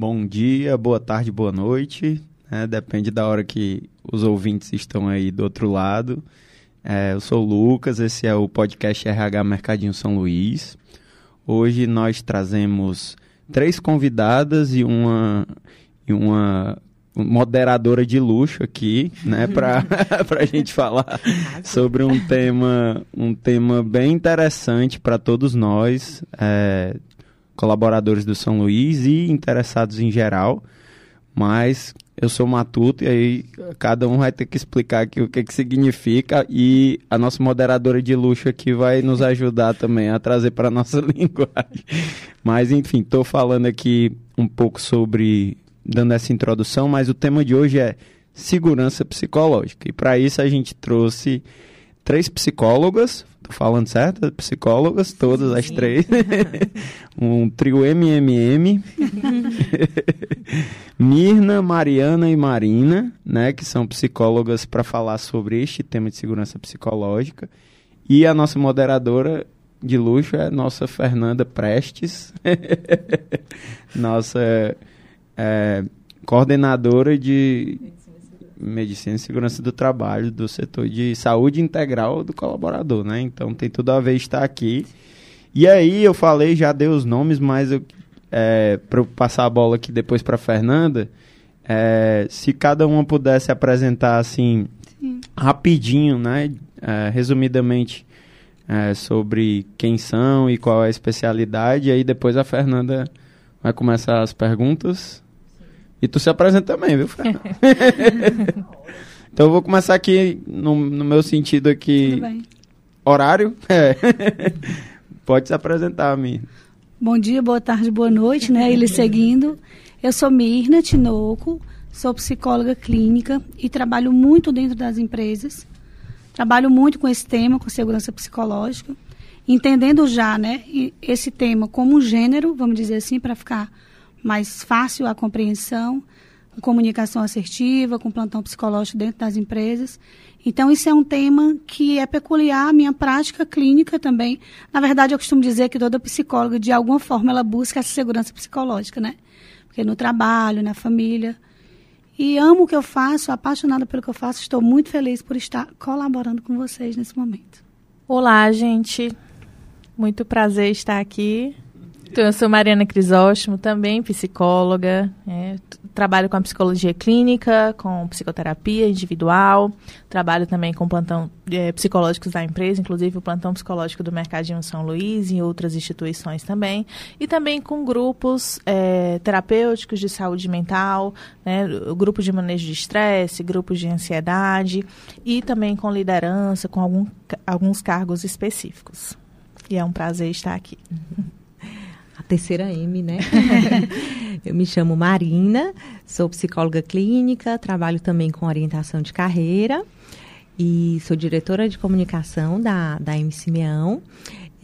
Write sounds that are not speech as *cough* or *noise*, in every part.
Bom dia, boa tarde, boa noite. Né? Depende da hora que os ouvintes estão aí do outro lado. É, eu sou o Lucas, esse é o podcast RH Mercadinho São Luís. Hoje nós trazemos três convidadas e uma, e uma moderadora de luxo aqui, né, *laughs* para *laughs* a gente falar sobre um tema, um tema bem interessante para todos nós, é, colaboradores do São Luís e interessados em geral. Mas eu sou matuto e aí cada um vai ter que explicar aqui o que, que significa e a nossa moderadora de luxo aqui vai nos ajudar também a trazer para nossa *laughs* linguagem. Mas enfim, estou falando aqui um pouco sobre dando essa introdução, mas o tema de hoje é segurança psicológica. E para isso a gente trouxe três psicólogas, falando certo? Psicólogas, todas Sim. as três. *laughs* um trio MMM. *laughs* Mirna, Mariana e Marina, né, que são psicólogas para falar sobre este tema de segurança psicológica. E a nossa moderadora de luxo é a nossa Fernanda Prestes. *laughs* nossa é, coordenadora de Medicina e Segurança do Trabalho do setor de saúde integral do colaborador, né? Então tem tudo a ver estar aqui. E aí eu falei, já dei os nomes, mas eu, é, para eu passar a bola aqui depois para Fernanda, é, se cada uma pudesse apresentar assim Sim. rapidinho, né? É, resumidamente é, sobre quem são e qual é a especialidade, e aí depois a Fernanda vai começar as perguntas e tu se apresenta também, viu, Fernanda? *laughs* então eu vou começar aqui no, no meu sentido aqui. Tudo bem. Horário? É. *laughs* Pode se apresentar, Mirna. Bom dia, boa tarde, boa noite, né? Ele seguindo. Eu sou Mirna Tinoco, sou psicóloga clínica e trabalho muito dentro das empresas. Trabalho muito com esse tema, com segurança psicológica, entendendo já, né, esse tema como um gênero, vamos dizer assim, para ficar mais fácil a compreensão, com comunicação assertiva, com plantão psicológico dentro das empresas. Então, isso é um tema que é peculiar à minha prática clínica também. Na verdade, eu costumo dizer que toda psicóloga, de alguma forma, ela busca essa segurança psicológica, né? Porque no trabalho, na família. E amo o que eu faço, apaixonada pelo que eu faço. Estou muito feliz por estar colaborando com vocês nesse momento. Olá, gente. Muito prazer estar aqui então, eu sou Mariana Crisóstomo, também psicóloga. É, trabalho com a psicologia clínica, com psicoterapia individual. Trabalho também com plantão é, psicológicos da empresa, inclusive o plantão psicológico do Mercadinho São Luís e outras instituições também. E também com grupos é, terapêuticos de saúde mental, né, grupos de manejo de estresse, grupos de ansiedade e também com liderança, com algum, alguns cargos específicos. E é um prazer estar aqui. Terceira M, né? *laughs* eu me chamo Marina, sou psicóloga clínica, trabalho também com orientação de carreira e sou diretora de comunicação da, da M Simeão.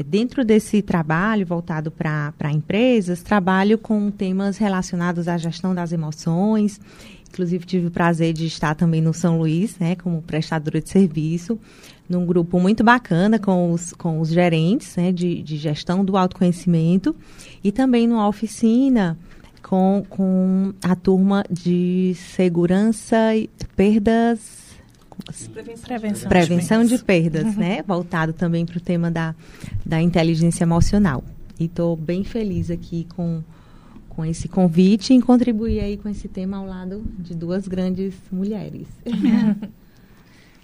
Dentro desse trabalho voltado para empresas, trabalho com temas relacionados à gestão das emoções. Inclusive, tive o prazer de estar também no São Luís, né, como prestadora de serviço, num grupo muito bacana com os, com os gerentes né, de, de gestão do autoconhecimento e também numa oficina com, com a turma de segurança e perdas. Prevenção, prevenção de, de perdas, uhum. né? Voltado também para o tema da, da inteligência emocional. E estou bem feliz aqui com, com esse convite em contribuir aí com esse tema ao lado de duas grandes mulheres.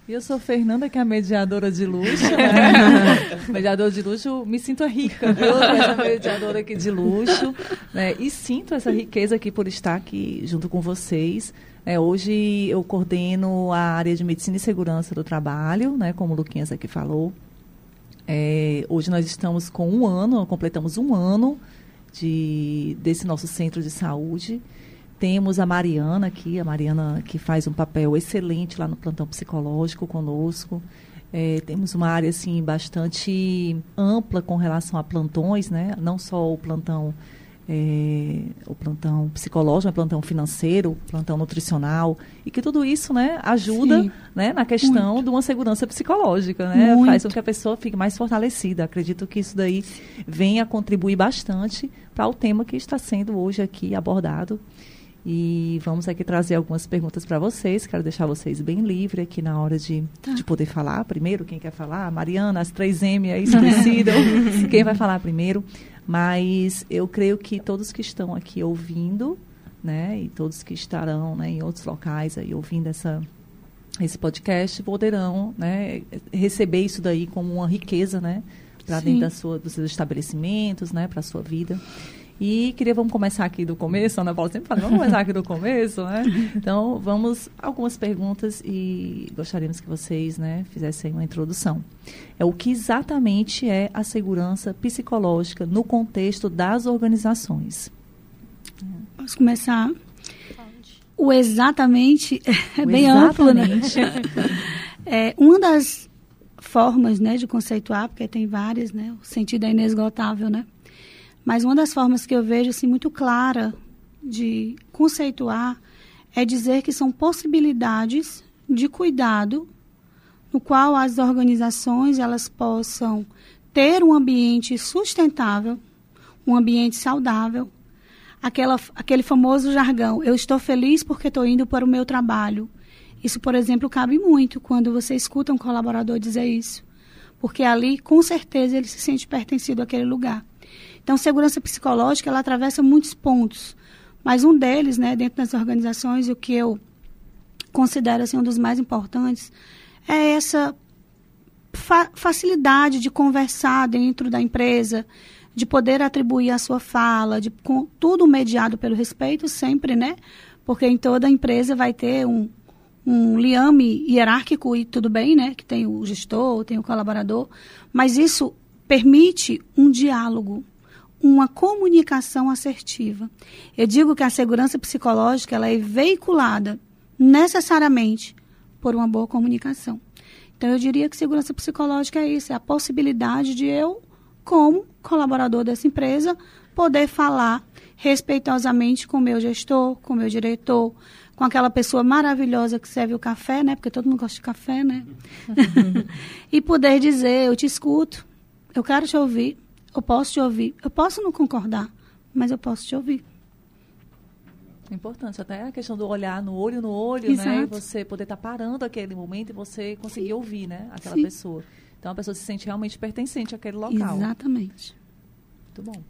E eu sou Fernanda, que é a mediadora de luxo. Né? *laughs* mediadora de luxo, me sinto rica, viu? Essa mediadora aqui de luxo. Né? E sinto essa riqueza aqui por estar aqui junto com vocês. É, hoje eu coordeno a área de medicina e segurança do trabalho, né, como o Luquinhas aqui falou. É, hoje nós estamos com um ano, completamos um ano de, desse nosso centro de saúde. Temos a Mariana aqui, a Mariana que faz um papel excelente lá no plantão psicológico conosco. É, temos uma área assim bastante ampla com relação a plantões, né? Não só o plantão é, o plantão psicológico, o plantão financeiro, o plantão nutricional, e que tudo isso né, ajuda né, na questão Muito. de uma segurança psicológica, né? faz com que a pessoa fique mais fortalecida. Acredito que isso daí venha contribuir bastante para o tema que está sendo hoje aqui abordado. E vamos aqui trazer algumas perguntas para vocês. Quero deixar vocês bem livres aqui na hora de, tá. de poder falar. Primeiro, quem quer falar? Mariana, as três M aí se decidam. *laughs* quem vai falar primeiro? Mas eu creio que todos que estão aqui ouvindo, né, e todos que estarão né, em outros locais aí ouvindo essa, esse podcast poderão né, receber isso daí como uma riqueza, né, para dentro da sua, dos seus estabelecimentos, né, para a sua vida. E queria, vamos começar aqui do começo, a Ana Paula sempre fala, vamos começar aqui do começo, né? *laughs* Então, vamos algumas perguntas e gostaríamos que vocês, né, fizessem uma introdução. É o que exatamente é a segurança psicológica no contexto das organizações? Posso começar? O exatamente *laughs* é o bem exatamente. amplo, né? *laughs* é, uma das formas, né, de conceituar, porque tem várias, né? O sentido é inesgotável, né? Mas uma das formas que eu vejo assim muito clara de conceituar é dizer que são possibilidades de cuidado no qual as organizações elas possam ter um ambiente sustentável, um ambiente saudável, aquela, aquele famoso jargão, eu estou feliz porque estou indo para o meu trabalho. Isso, por exemplo, cabe muito quando você escuta um colaborador dizer isso, porque ali, com certeza, ele se sente pertencido àquele lugar. Então, segurança psicológica, ela atravessa muitos pontos, mas um deles, né, dentro das organizações, o que eu considero assim, um dos mais importantes, é essa fa facilidade de conversar dentro da empresa, de poder atribuir a sua fala, de com, tudo mediado pelo respeito sempre, né? Porque em toda empresa vai ter um, um liame hierárquico e tudo bem, né? Que tem o gestor, tem o colaborador, mas isso permite um diálogo, uma comunicação assertiva. Eu digo que a segurança psicológica ela é veiculada necessariamente por uma boa comunicação. Então eu diria que segurança psicológica é isso, é a possibilidade de eu, como colaborador dessa empresa, poder falar respeitosamente com o meu gestor, com o meu diretor, com aquela pessoa maravilhosa que serve o café, né? Porque todo mundo gosta de café, né? *laughs* e poder dizer, eu te escuto, eu quero te ouvir, eu posso te ouvir. Eu posso não concordar, mas eu posso te ouvir. Importante, até a questão do olhar no olho no olho, né? Exato. né? Você poder estar tá parando aquele momento e você conseguir Sim. ouvir, né? Aquela Sim. pessoa. Então a pessoa se sente realmente pertencente àquele local. Exatamente. Muito bom.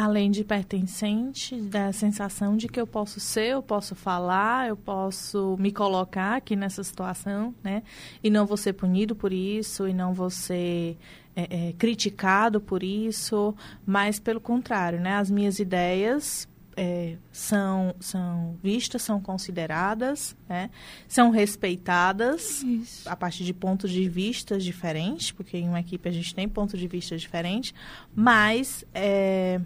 Além de pertencente, da sensação de que eu posso ser, eu posso falar, eu posso me colocar aqui nessa situação, né? E não vou ser punido por isso, e não vou ser é, é, criticado por isso, mas pelo contrário, né? As minhas ideias é, são, são vistas, são consideradas, né? são respeitadas Isso. a partir de pontos de vista diferentes, porque em uma equipe a gente tem pontos de vista diferentes, mas é,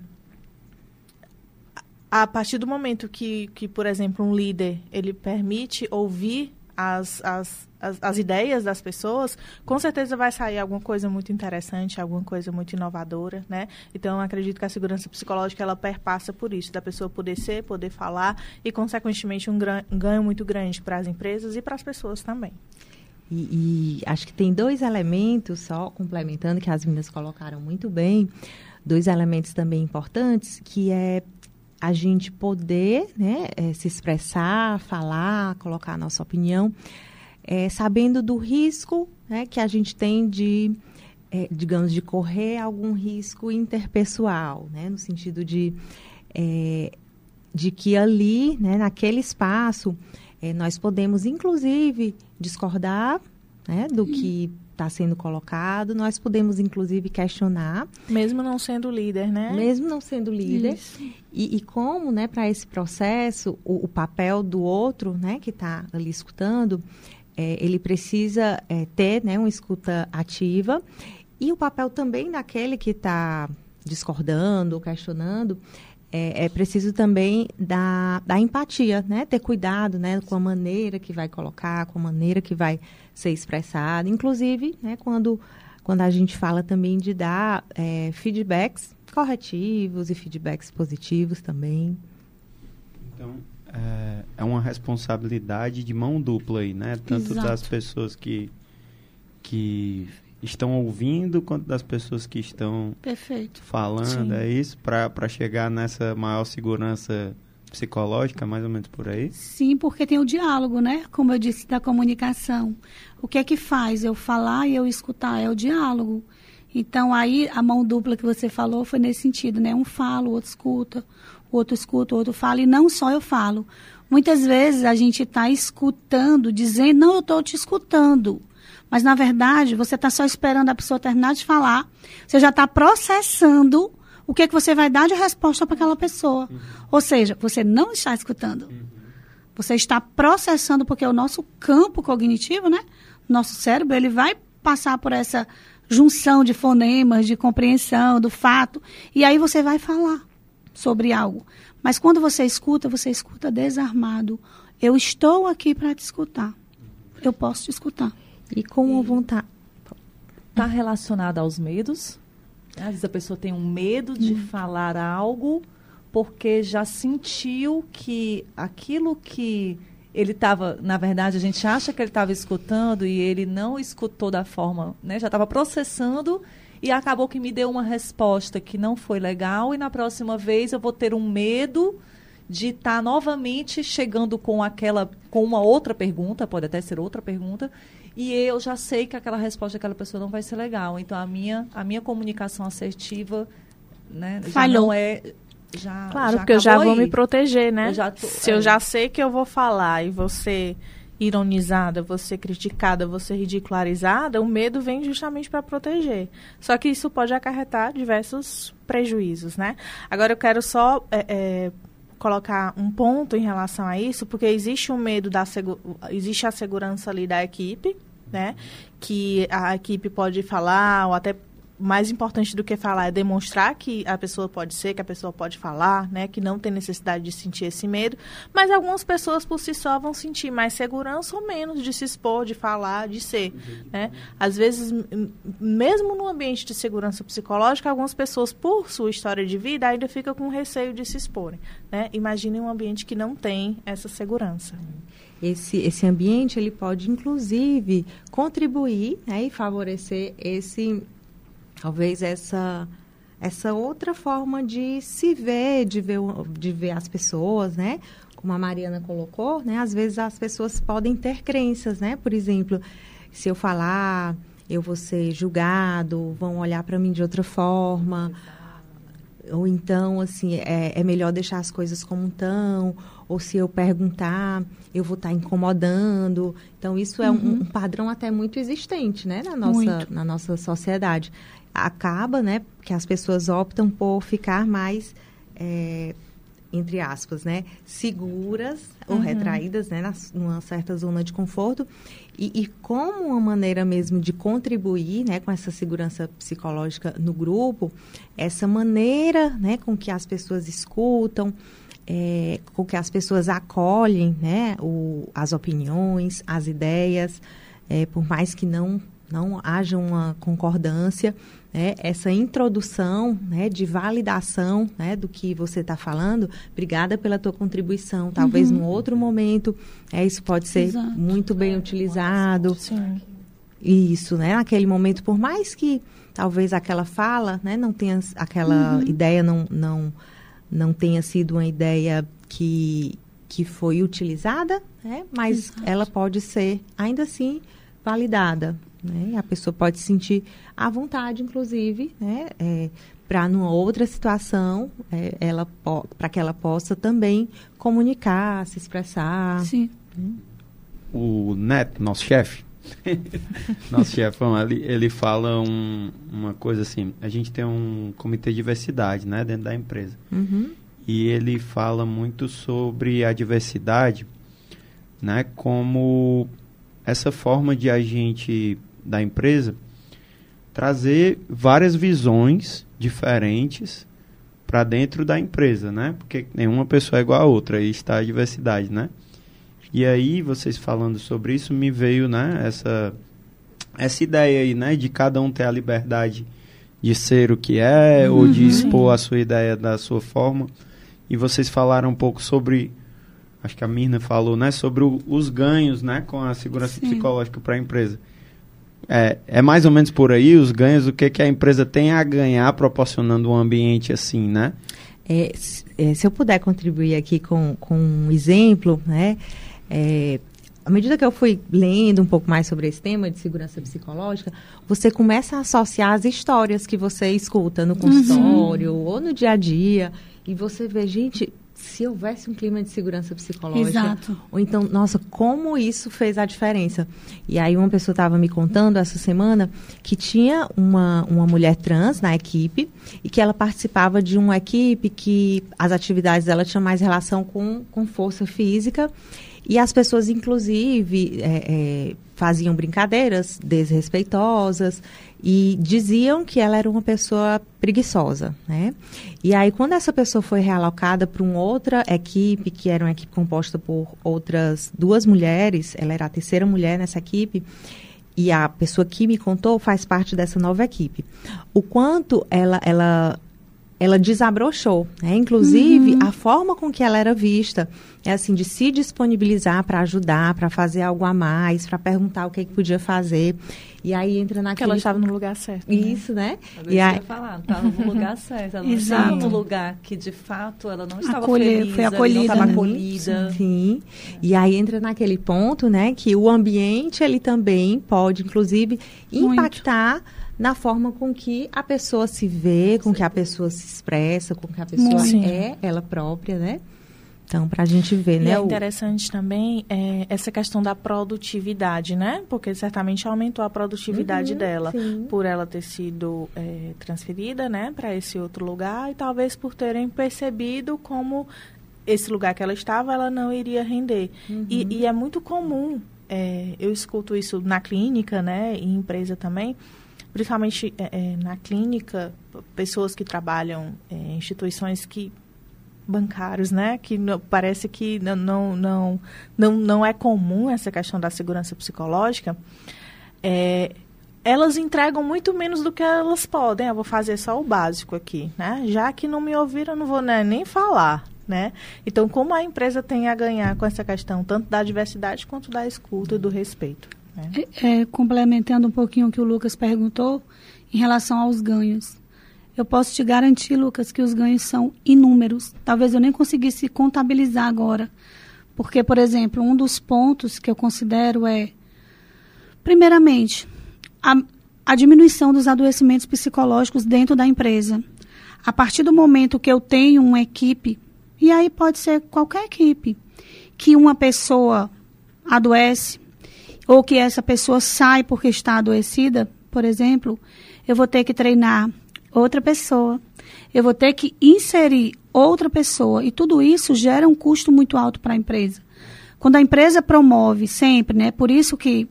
a partir do momento que, que, por exemplo, um líder ele permite ouvir as, as, as, as, ideias das pessoas, com certeza vai sair alguma coisa muito interessante, alguma coisa muito inovadora, né? Então, acredito que a segurança psicológica, ela perpassa por isso, da pessoa poder ser, poder falar e, consequentemente, um, um ganho muito grande para as empresas e para as pessoas também. E, e acho que tem dois elementos, só complementando, que as meninas colocaram muito bem, dois elementos também importantes, que é a gente poder né, é, se expressar, falar, colocar a nossa opinião, é, sabendo do risco né, que a gente tem de, é, digamos, de correr algum risco interpessoal, né, no sentido de, de que ali, né, naquele espaço, nós podemos, inclusive, discordar né, do que está sendo colocado. Nós podemos, inclusive, questionar. Mesmo não sendo líder, né? Mesmo não sendo líder. E, e, como, né, para esse processo, o, o, papel do outro, né, que está ali escutando, é, ele precisa é, ter, né, uma escuta ativa. E o papel também daquele que está discordando ou questionando é, é, preciso também da, da empatia, né? Ter cuidado, né? Com a maneira que vai colocar, com a maneira que vai ser expressada. Inclusive, né? Quando, quando a gente fala também de dar é, feedbacks corretivos e feedbacks positivos também. Então, é, é uma responsabilidade de mão dupla aí, né? Tanto Exato. das pessoas que, que estão ouvindo, quanto das pessoas que estão Perfeito. falando, Sim. é isso? Para chegar nessa maior segurança psicológica, mais ou menos por aí? Sim, porque tem o diálogo, né? Como eu disse, da comunicação. O que é que faz eu falar e eu escutar? É o diálogo. Então, aí, a mão dupla que você falou foi nesse sentido, né? Um fala, o outro escuta, o outro escuta, o outro fala. E não só eu falo. Muitas vezes a gente está escutando, dizendo, não, eu estou te escutando. Mas, na verdade, você está só esperando a pessoa terminar de falar. Você já está processando o que, é que você vai dar de resposta para aquela pessoa. Ou seja, você não está escutando. Você está processando, porque o nosso campo cognitivo, né? Nosso cérebro, ele vai passar por essa junção de fonemas, de compreensão, do fato. E aí você vai falar sobre algo. Mas quando você escuta, você escuta desarmado. Eu estou aqui para te escutar. Eu posso te escutar. E com uma vontade. Está relacionado aos medos. Às vezes a pessoa tem um medo de falar algo porque já sentiu que aquilo que ele estava, na verdade, a gente acha que ele estava escutando e ele não escutou da forma, né? Já estava processando e acabou que me deu uma resposta que não foi legal e na próxima vez eu vou ter um medo de estar novamente chegando com aquela com uma outra pergunta, pode até ser outra pergunta, e eu já sei que aquela resposta daquela pessoa não vai ser legal. Então a minha a minha comunicação assertiva, né, já Falhou. não é já Claro, já porque eu já acabou vou aí. me proteger, né? Eu já tô- Se é. eu já sei que eu vou falar e você ironizada, você criticada, você ridicularizada, o medo vem justamente para proteger. Só que isso pode acarretar diversos prejuízos, né? Agora eu quero só é, é, colocar um ponto em relação a isso, porque existe um medo da existe a segurança ali da equipe, né? Que a equipe pode falar ou até mais importante do que falar é demonstrar que a pessoa pode ser, que a pessoa pode falar, né? Que não tem necessidade de sentir esse medo. Mas algumas pessoas por si só vão sentir mais segurança ou menos de se expor, de falar, de ser, né? Às vezes, mesmo no ambiente de segurança psicológica, algumas pessoas, por sua história de vida, ainda ficam com receio de se exporem, né? Imaginem um ambiente que não tem essa segurança. Esse, esse ambiente ele pode inclusive contribuir né, e favorecer esse talvez essa essa outra forma de se ver, de ver, de ver as pessoas, né? Como a Mariana colocou, né? Às vezes as pessoas podem ter crenças, né? Por exemplo, se eu falar, eu vou ser julgado, vão olhar para mim de outra forma. Ou então, assim, é, é melhor deixar as coisas como estão. Ou se eu perguntar, eu vou estar incomodando. Então, isso é um, um padrão até muito existente, né? Na nossa, Muito. na nossa sociedade. Acaba, né? Que as pessoas optam por ficar mais, é, entre aspas, né? Seguras ou retraídas, né? Numa certa zona de conforto. E, e como uma maneira mesmo de contribuir né, com essa segurança psicológica no grupo, essa maneira né, com que as pessoas escutam, é, com que as pessoas acolhem né, o, as opiniões, as ideias, é, por mais que não, não haja uma concordância, né, essa introdução né, de validação né, do que você está falando, obrigada pela tua contribuição, talvez num outro momento, é, isso pode ser Exato. muito bem utilizado. Sim. Isso, né? Naquele momento, por mais que talvez aquela fala, né, não tenha aquela ideia não, não não tenha sido uma ideia que que foi utilizada, né? Mas Exato. ela pode ser ainda assim validada, né? E a pessoa pode se sentir à vontade, inclusive, né? para numa outra situação, é, ela para que ela possa também comunicar, se expressar. Sim. o Neto, nosso chefe, *laughs* nosso chefão, ele, ele fala um- uma coisa assim, a gente tem um comitê de diversidade, né, dentro da empresa. Uhum. E ele fala muito sobre a diversidade, né, como essa forma de a gente, da empresa, trazer várias visões diferentes para dentro da empresa, né? Porque nenhuma pessoa é igual a outra, aí está a diversidade, né? E aí, vocês falando sobre isso, me veio, né, essa, essa ideia aí, né, de cada um ter a liberdade de ser o que é uhum. ou de expor a sua ideia da sua forma. E vocês falaram um pouco sobre, acho que a Mirna falou, né, sobre o, os ganhos, né, com a segurança Sim. psicológica para a empresa. É, é mais ou menos por aí os ganhos, o que, que a empresa tem a ganhar proporcionando um ambiente assim, né? É, é, se eu puder contribuir aqui com, com um exemplo, né? É, à medida que eu fui lendo um pouco mais sobre esse tema de segurança psicológica, você começa a associar as histórias que você escuta no consultório uhum. ou no dia a dia. E você vê, gente, se houvesse um clima de segurança psicológica. Exato. Ou então, nossa, como isso fez a diferença. E aí uma pessoa estava me contando essa semana que tinha uma, uma mulher trans na equipe e que ela participava de uma equipe que as atividades dela tinham mais relação com, com força física e as pessoas, inclusive, é, é, faziam brincadeiras desrespeitosas e diziam que ela era uma pessoa preguiçosa, né? E aí, quando essa pessoa foi realocada para uma outra equipe, que era uma equipe composta por outras duas mulheres, ela era a terceira mulher nessa equipe, e a pessoa que me contou faz parte dessa nova equipe. O quanto ela, ela ela desabrochou. Né? Inclusive, uhum. a forma com que ela era vista é assim, de se disponibilizar para ajudar, para fazer algo a mais, para perguntar o que, que podia fazer. E aí entra naquele... Porque ela estava no lugar certo. Né? Isso, né? Eu e aí... falar, estava no lugar certo. Ela não *laughs* estava no lugar que, de fato, ela não estava Acolher, feliz, foi acolhida, não estava né? acolhida. Sim. É. E aí entra naquele ponto, né, que o ambiente, ele também pode, inclusive, impactar... Muito na forma com que a pessoa se vê, com que a pessoa se expressa, com que a pessoa Sim. é ela própria, né? Então, para a gente ver, e né? É interessante o... também é, essa questão da produtividade, né? Porque certamente aumentou a produtividade uhum, dela sim. por ela ter sido é, transferida, né, para esse outro lugar e talvez por terem percebido como esse lugar que ela estava, ela não iria render. Uhum. E, e, é muito comum, é, eu escuto isso na clínica, né, em empresa também principalmente é, é, na clínica, pessoas que trabalham é, em instituições que bancários, né, que não, parece que não, não, não, não, não é comum essa questão da segurança psicológica, é, elas entregam muito menos do que elas podem. Eu vou fazer só o básico aqui, né? Já que não me ouviram, não vou né, nem falar, né? Então, como a empresa tem a ganhar com essa questão, tanto da diversidade quanto da escuta e do respeito? É, é, complementando um pouquinho o que o Lucas perguntou, em relação aos ganhos. Eu posso te garantir, Lucas, que os ganhos são inúmeros. Talvez eu nem conseguisse contabilizar agora. Porque, por exemplo, um dos pontos que eu considero é, primeiramente, a, a diminuição dos adoecimentos psicológicos dentro da empresa. A partir do momento que eu tenho uma equipe, e aí pode ser qualquer equipe, que uma pessoa adoece, ou que essa pessoa sai porque está adoecida, por exemplo, eu vou ter que treinar outra pessoa, eu vou ter que inserir outra pessoa, e tudo isso gera um custo muito alto para a empresa. Quando a empresa promove sempre, né, por isso que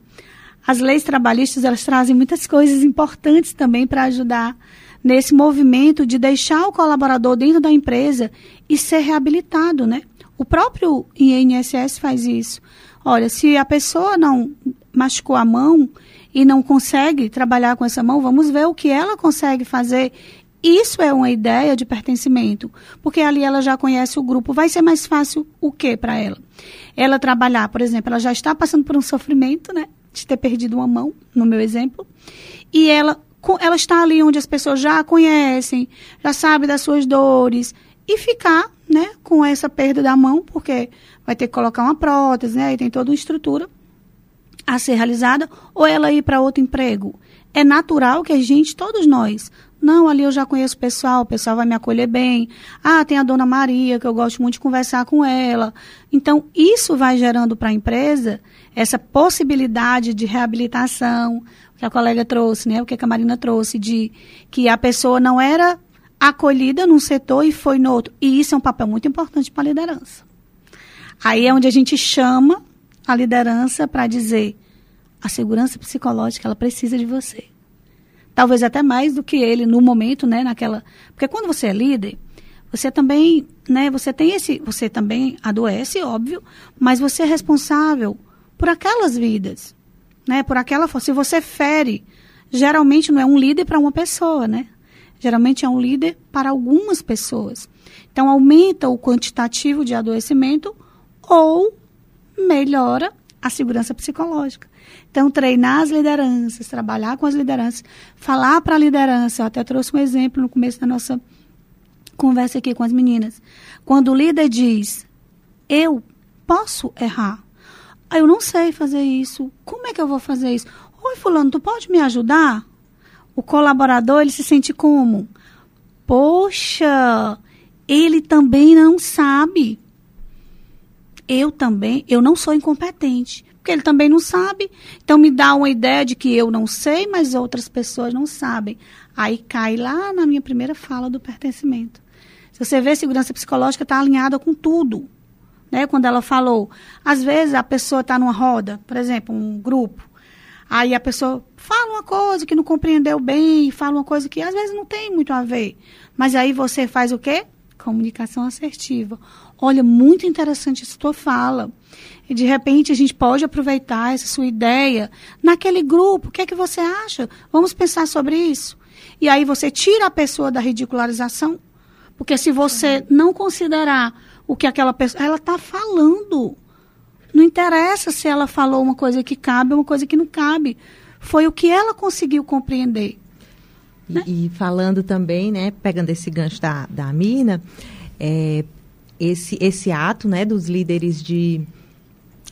as leis trabalhistas elas trazem muitas coisas importantes também para ajudar nesse movimento de deixar o colaborador dentro da empresa e ser reabilitado, né? O próprio INSS faz isso. Olha, se a pessoa não machucou a mão e não consegue trabalhar com essa mão, vamos ver o que ela consegue fazer. Isso é uma ideia de pertencimento, porque ali ela já conhece o grupo. Vai ser mais fácil o que para ela? Ela trabalhar, por exemplo, ela já está passando por um sofrimento, né? De ter perdido uma mão, no meu exemplo. E ela, ela está ali onde as pessoas já a conhecem, já sabe das suas dores. E ficar, né, com essa perda da mão, porque vai ter que colocar uma prótese, né? Aí tem toda uma estrutura a ser realizada, ou ela ir para outro emprego. É natural que a gente, todos nós, não, ali eu já conheço o pessoal, o pessoal vai me acolher bem. Ah, tem a dona Maria, que eu gosto muito de conversar com ela. Então, isso vai gerando para a empresa essa possibilidade de reabilitação, que a colega trouxe, né? O que a Marina trouxe, de que a pessoa não era acolhida num setor e foi no outro. E isso é um papel muito importante para a liderança. Aí é onde a gente chama a liderança para dizer a segurança psicológica ela precisa de você. Talvez até mais do que ele no momento, né, naquela, porque quando você é líder, você também, né, você tem esse, você também adoece, óbvio, mas você é responsável por aquelas vidas, né, por aquela, se você fere, geralmente não é um líder para uma pessoa, né? geralmente é um líder para algumas pessoas. Então, aumenta o quantitativo de adoecimento ou melhora a segurança psicológica. Então, treinar as lideranças, trabalhar com as lideranças, falar para a liderança. Eu até trouxe um exemplo no começo da nossa conversa aqui com as meninas. Quando o líder diz, eu posso errar. Eu não sei fazer isso. Como é que eu vou fazer isso? Oi, fulano, tu pode me ajudar? O colaborador, ele se sente como? Poxa, ele também não sabe. Eu também, eu não sou incompetente, porque ele também não sabe. Então me dá uma ideia de que eu não sei, mas outras pessoas não sabem. Aí cai lá na minha primeira fala do pertencimento. Se você vê, segurança psicológica está alinhada com tudo. Né? Quando ela falou, às vezes a pessoa está numa roda, por exemplo, um grupo, Aí a pessoa fala uma coisa que não compreendeu bem, fala uma coisa que às vezes não tem muito a ver. Mas aí você faz o quê? Comunicação assertiva. Olha, muito interessante essa tua fala. E de repente a gente pode aproveitar essa sua ideia naquele grupo. O que é que você acha? Vamos pensar sobre isso. E aí você tira a pessoa da ridicularização. Porque se você não considerar o que aquela pessoa. Ela está falando. Não interessa se ela falou uma coisa que cabe ou uma coisa que não cabe. Foi o que ela conseguiu compreender. E, né? e falando também, né, pegando esse gancho da, da Mina, é, esse, esse ato né, dos líderes de,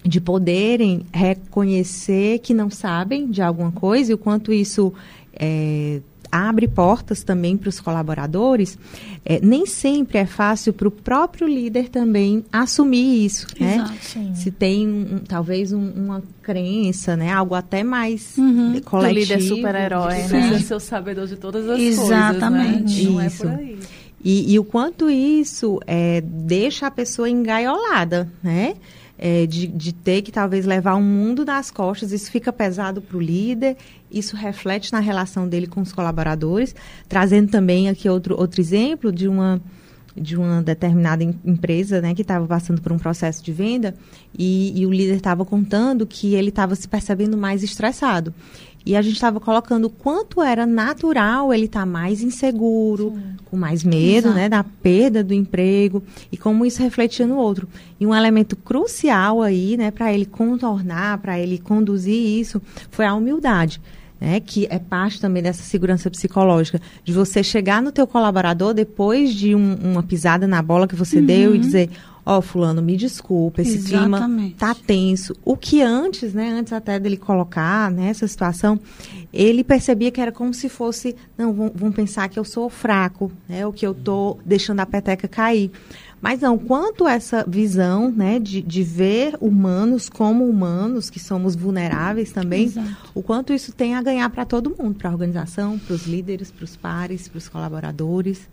de poderem reconhecer que não sabem de alguma coisa e o quanto isso é, abre portas também para os colaboradores, é, nem sempre é fácil para o próprio líder também assumir isso, né? Exato, Se tem um, talvez um, uma crença, né? Algo até mais uhum. coletivo. O líder super-herói, né? Ser o sabedor de todas as Exatamente. coisas, né? Não isso. é por aí. E, e, o quanto isso é, deixa a pessoa engaiolada, né? é, de, de ter que talvez levar um mundo nas costas, isso fica pesado para o líder, isso reflete na relação dele com os colaboradores, trazendo também aqui outro, outro exemplo de uma de uma determinada empresa né, que estava passando por um processo de venda e, e o líder estava contando que ele estava se percebendo mais estressado. E a gente estava colocando o quanto era natural ele estar tá mais inseguro, Sim. com mais medo, Exato. né, da perda do emprego e como isso refletia no outro. E um elemento crucial aí, né, para ele contornar, para ele conduzir isso, foi a humildade. Né, que é parte também dessa segurança psicológica, de você chegar no teu colaborador depois de um, uma pisada na bola que você uhum. deu e dizer, ó, oh, fulano, me desculpa, esse Exatamente. clima tá tenso. O que antes, né, antes até dele colocar nessa né, situação, ele percebia que era como se fosse, não, vão, vão pensar que eu sou fraco, né, ou que eu tô deixando a peteca cair. Mas não, quanto essa visão né, de, de ver humanos como humanos, que somos vulneráveis também, Exato. o quanto isso tem a ganhar para todo mundo, para a organização, para os líderes, para os pares, para os colaboradores.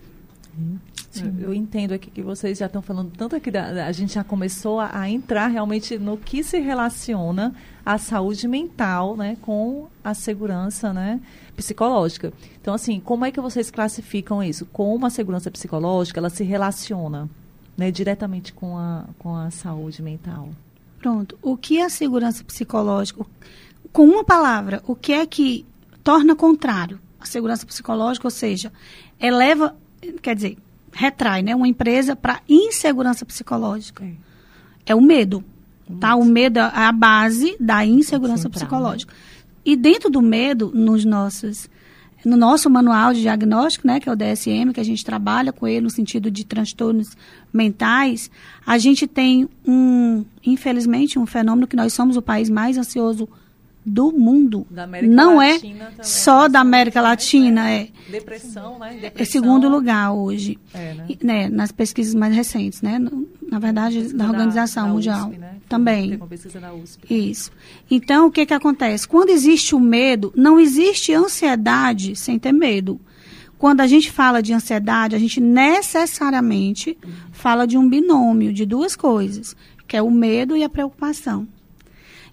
Eu entendo aqui que vocês já estão falando tanto aqui, da, a gente já começou a, a, entrar realmente no que se relaciona a saúde mental né, com a segurança né, psicológica. Então, assim, como é que vocês classificam isso? Como a segurança psicológica ela se relaciona né, diretamente com a, com a saúde mental? Pronto. O que é a segurança psicológica? Com uma palavra, o que é que torna contrário a segurança psicológica, ou seja, eleva quer dizer, retrai, né, uma empresa para insegurança psicológica. É, é o medo, tá? O medo é a base da insegurança Central, psicológica. Né? E dentro do medo, nos nossos no nosso manual de diagnóstico, né, que é o DSM, que a gente trabalha com ele no sentido de transtornos mentais, a gente tem um, infelizmente, um fenômeno que nós somos o país mais ansioso do mundo. não é só né? da América Latina, é. Depressão, né? Depressão. É segundo lugar hoje. É, né? E, né? Nas pesquisas mais recentes, né? Na verdade, da Organização Mundial. USP, né? Também. Tem uma pesquisa da USP. Isso. Então, o que que acontece? Quando existe o medo, não existe ansiedade sem ter medo. Quando a gente fala de ansiedade, a gente necessariamente fala de um binômio, de duas coisas, que é o medo e a preocupação.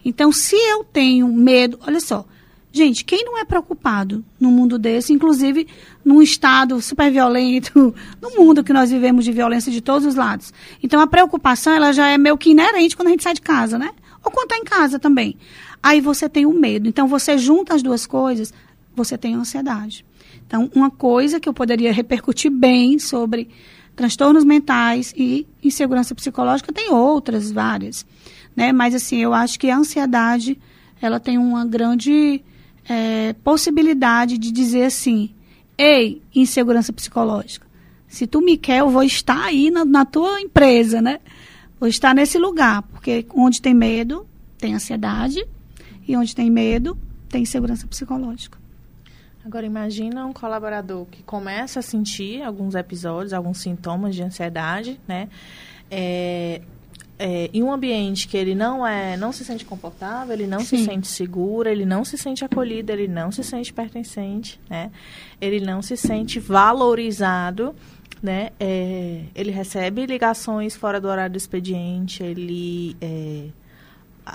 Então, se eu tenho medo, olha só, gente, quem não é preocupado num mundo desse, inclusive num estado super violento, *laughs* no mundo que nós vivemos de violência de todos os lados. Então, a preocupação, ela já é meio que inerente quando a gente sai de casa, né? Ou quando está em casa também. Aí você tem o medo. Então, você junta as duas coisas, você tem ansiedade. Então, uma coisa que eu poderia repercutir bem sobre transtornos mentais e insegurança psicológica, tem outras, várias. Né? Mas, assim, eu acho que a ansiedade, ela tem uma grande é, possibilidade de dizer assim, ei, insegurança psicológica, se tu me quer, eu vou estar aí na, na tua empresa, né? Vou estar nesse lugar, porque onde tem medo, tem ansiedade, e onde tem medo, tem insegurança psicológica. Agora imagina um colaborador que começa a sentir alguns episódios, alguns sintomas de ansiedade, né? É, é, em um ambiente que ele não é, não se sente confortável, ele não Sim. se sente seguro, ele não se sente acolhido, ele não se sente pertencente, né? Ele não se sente valorizado, né? É, ele recebe ligações fora do horário do expediente, ele é,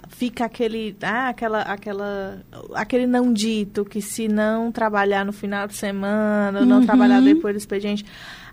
fica aquele, ah, aquela, aquela, aquele não dito que se não trabalhar no final de semana, ou não trabalhar uhum. depois do expediente,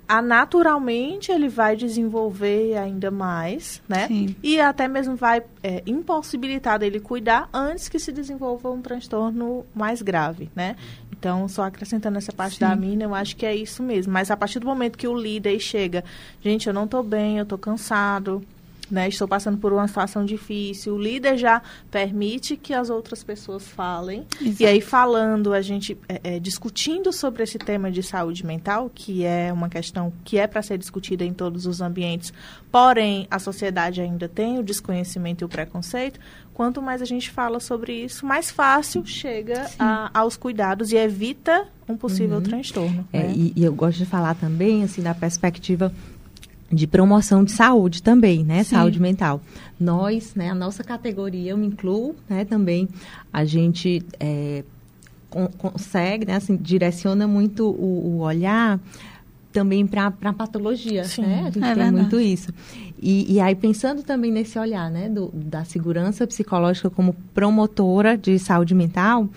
a, naturalmente ele vai desenvolver ainda mais, né? Sim. E até mesmo vai é, impossibilitar dele cuidar antes que se desenvolva um transtorno mais grave, né? Então, só acrescentando essa parte Sim. da mina, eu acho que é isso mesmo. Mas a partir do momento que o líder chega, gente, eu não estou bem, eu estou cansado, né, estou passando por uma situação difícil. O líder já permite que as outras pessoas falem. Exato. E aí, falando, a gente é, é, discutindo sobre esse tema de saúde mental, que é uma questão que é para ser discutida em todos os ambientes, porém, a sociedade ainda tem o desconhecimento e o preconceito. Quanto mais a gente fala sobre isso, mais fácil chega a, aos cuidados e evita um possível uhum. transtorno. É, né? e, e eu gosto de falar também, assim, da perspectiva de promoção de saúde também, né? Sim. Saúde mental. Nós, né, a nossa categoria, eu me incluo, né, também, a gente é, con consegue, né, assim, direciona muito o, o olhar também para a patologia, Sim, né? A gente é tem verdade. muito isso. E, e, aí, pensando também nesse olhar, né, do, da segurança psicológica como promotora de saúde mental,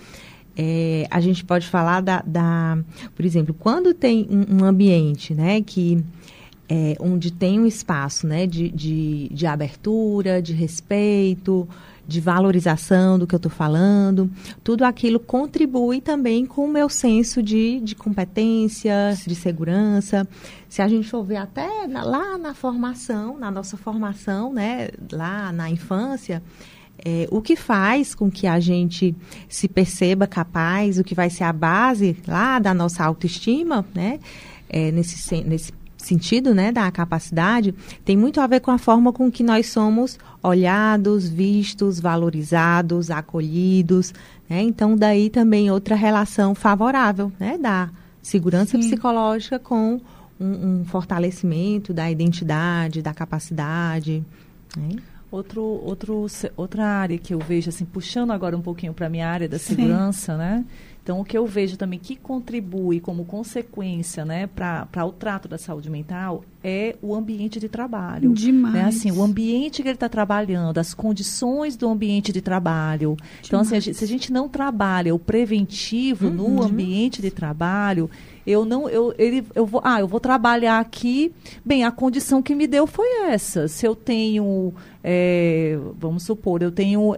é, a gente pode falar da, da, por exemplo, quando tem um, um ambiente, né, que é, onde tem um espaço né, de, de, de abertura, de respeito, de valorização do que eu estou falando, tudo aquilo contribui também com o meu senso de, de competência, de segurança. Se a gente for ver até na, lá na formação, na nossa formação, né, lá na infância, é, o que faz com que a gente se perceba capaz, o que vai ser a base lá da nossa autoestima, né, é, nesse, nesse sentido, né, da capacidade, tem muito a ver com a forma com que nós somos olhados, vistos, valorizados, acolhidos, né? Então daí também outra relação favorável, né, da segurança Sim. psicológica com um, um, fortalecimento da identidade, da capacidade. Né? Outro, outro, outra área que eu vejo assim puxando agora um pouquinho para a minha área da segurança, Sim. né? Então, o que eu vejo também que contribui como consequência né, para o trato da saúde mental é o ambiente de trabalho. Demais. Né? Assim, o ambiente que ele está trabalhando, as condições do ambiente de trabalho. Demais. Então, assim, a gente, se a gente não trabalha o preventivo uhum. no ambiente de trabalho, eu não, eu, ele, eu vou, ah, eu vou trabalhar aqui. Bem, a condição que me deu foi essa. Se eu tenho, é, vamos supor, eu tenho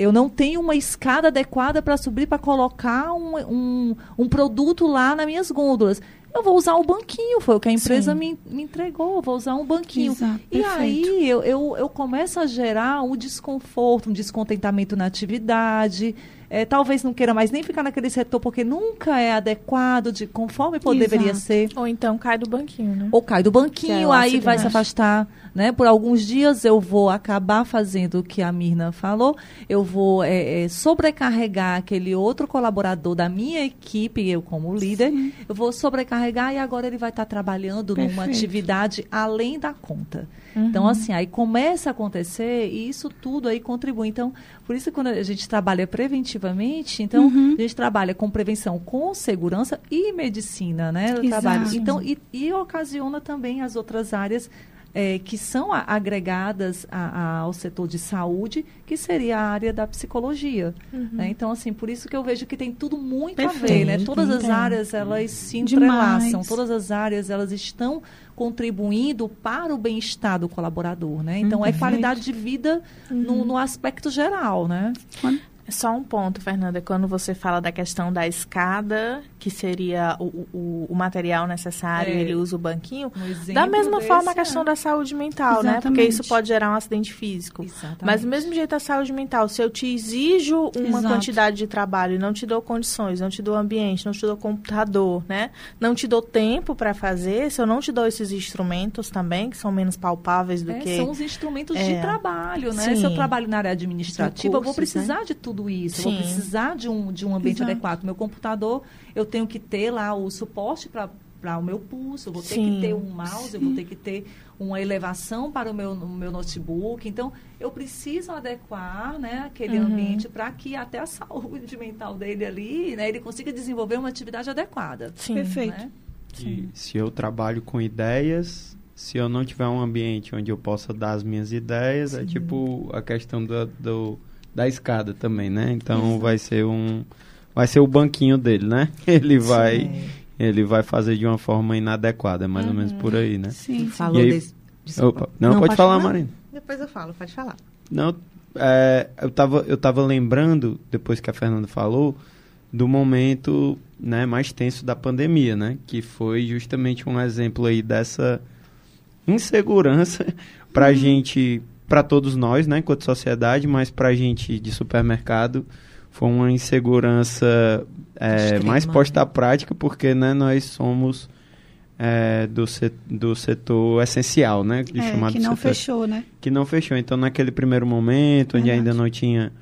eu não tenho uma escada adequada para subir para colocar um, um, um, produto lá nas minhas gôndolas. Eu vou usar o banquinho, foi o que a empresa me, me, entregou, eu vou usar um banquinho. Exato, e perfeito. aí eu, eu, eu começo a gerar um desconforto, um descontentamento na atividade é, talvez não queira mais nem ficar naquele setor porque nunca é adequado de conforme pô, deveria ser. Ou então cai do banquinho, né? Ou cai do banquinho, é aí vai se afastar, né? Por alguns dias eu vou acabar fazendo o que a Mirna falou, eu vou é, é, sobrecarregar aquele outro colaborador da minha equipe, eu como líder, Sim. eu vou sobrecarregar e agora ele vai estar trabalhando Perfeito. numa atividade além da conta. Uhum. Então, assim, aí começa a acontecer e isso tudo aí contribui. Então, por isso quando a gente trabalha preventivamente, então uhum. a gente trabalha com prevenção com segurança e medicina, né? Trabalho. Então, e, e ocasiona também as outras áreas é, que são a, agregadas a, a, ao setor de saúde, que seria a área da psicologia. Uhum. Né? Então, assim, por isso que eu vejo que tem tudo muito Perfeito, a ver, né? Todas as áreas, elas se entrelaçam, Demais. todas as áreas, elas estão contribuindo para o bem-estar do colaborador, né? Então, é uhum. é qualidade de vida no, no, aspecto geral, né? Só um ponto, Fernanda, quando você fala da questão da escada, que seria o, o, o material necessário, É. ele usa o banquinho. Um Da mesma forma, a é- questão da saúde mental, né? Porque Exatamente. isso pode gerar um acidente físico. Exatamente. Mas do mesmo jeito a saúde mental, se eu te exijo uma Exato. quantidade de trabalho e não te dou condições, não te dou ambiente, não te dou computador, né? Não te dou tempo para fazer, se eu não te dou esses instrumentos também, que são menos palpáveis do É, que São os instrumentos É. de trabalho, né? Sim. Se eu trabalho na área administrativa, eu vou Recursos, precisar de tudo isso. Eu vou Sim. precisar de um, de um ambiente Exato. adequado. Meu computador, eu tenho que ter lá o suporte para para o meu pulso, eu vou ter Sim. que ter um mouse, eu vou ter que ter uma elevação para o meu, o meu notebook. Então, eu preciso adequar né, aquele Uhum. ambiente para que até a *laughs* saúde mental dele ali, né, ele consiga desenvolver uma atividade adequada. Sim. Perfeito. né? E se eu trabalho com ideias, se eu não tiver um ambiente onde eu possa dar as minhas ideias, é tipo a questão do, do- da escada também, né? Então vai ser um vai ser o banquinho dele, né? *laughs* Ele vai ele vai fazer de uma forma inadequada, é mais ou menos por aí, né? Sim. Falou aí- desse... Opa, não, pode, falar, Marina. Depois eu falo, pode falar. Não, é, eu tava eu tava lembrando depois que a Fernanda falou do momento, né, mais tenso da pandemia, né, que foi justamente um exemplo aí dessa insegurança *laughs* pra gente, pra todos nós, né, enquanto sociedade, mas pra gente de supermercado foi uma insegurança é, mais né? posta à prática porque, né, nós somos é, do, se- do setor essencial, né, de É, chamado que não setor fechou, né? que não fechou. Então, naquele primeiro momento, onde ainda não tinha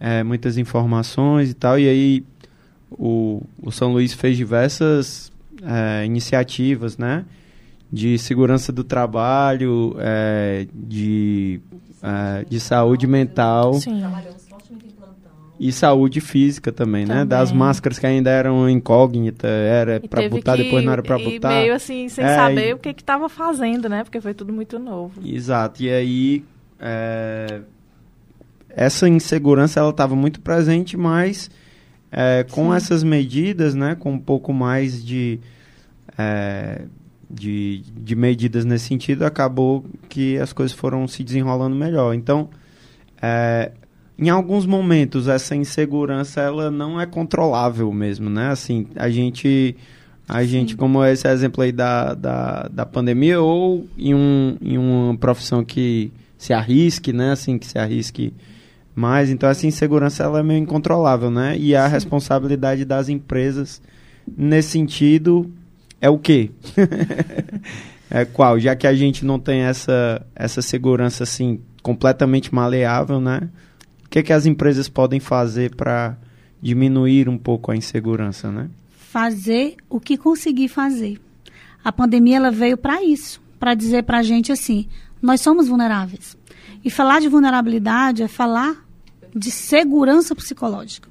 é, muitas informações e tal, e aí o, o São Luís fez diversas é, iniciativas, né? De segurança do trabalho, é, de, é, de saúde mental Sim. e saúde física também, né? Também. Das máscaras que ainda eram incógnita, era E teve botar, que- depois não era pra e botar. meio assim, sem É, saber e- o que que tava fazendo, né? Porque foi tudo muito novo. Exato. E aí, é, essa insegurança ela estava muito presente, mas é, com essas medidas, né, com um pouco mais de, é, de, de medidas nesse sentido, acabou que as coisas foram se desenrolando melhor. Então, é, em alguns momentos essa insegurança ela não é controlável mesmo, né? Assim, a gente a gente, como esse exemplo aí da, da, da pandemia, ou em, um, em uma profissão que se arrisque, né? Assim, que se arrisque mais. Então, essa insegurança ela é meio incontrolável, né? E a responsabilidade das empresas nesse sentido é o quê? *laughs* é qual? Já que a gente não tem essa, essa segurança, assim, completamente maleável, né? O que, que as empresas podem fazer para diminuir um pouco a insegurança, né? fazer o que conseguir fazer. A pandemia ela veio para isso, para dizer para a gente assim, nós somos vulneráveis. E falar de vulnerabilidade é falar de segurança psicológica.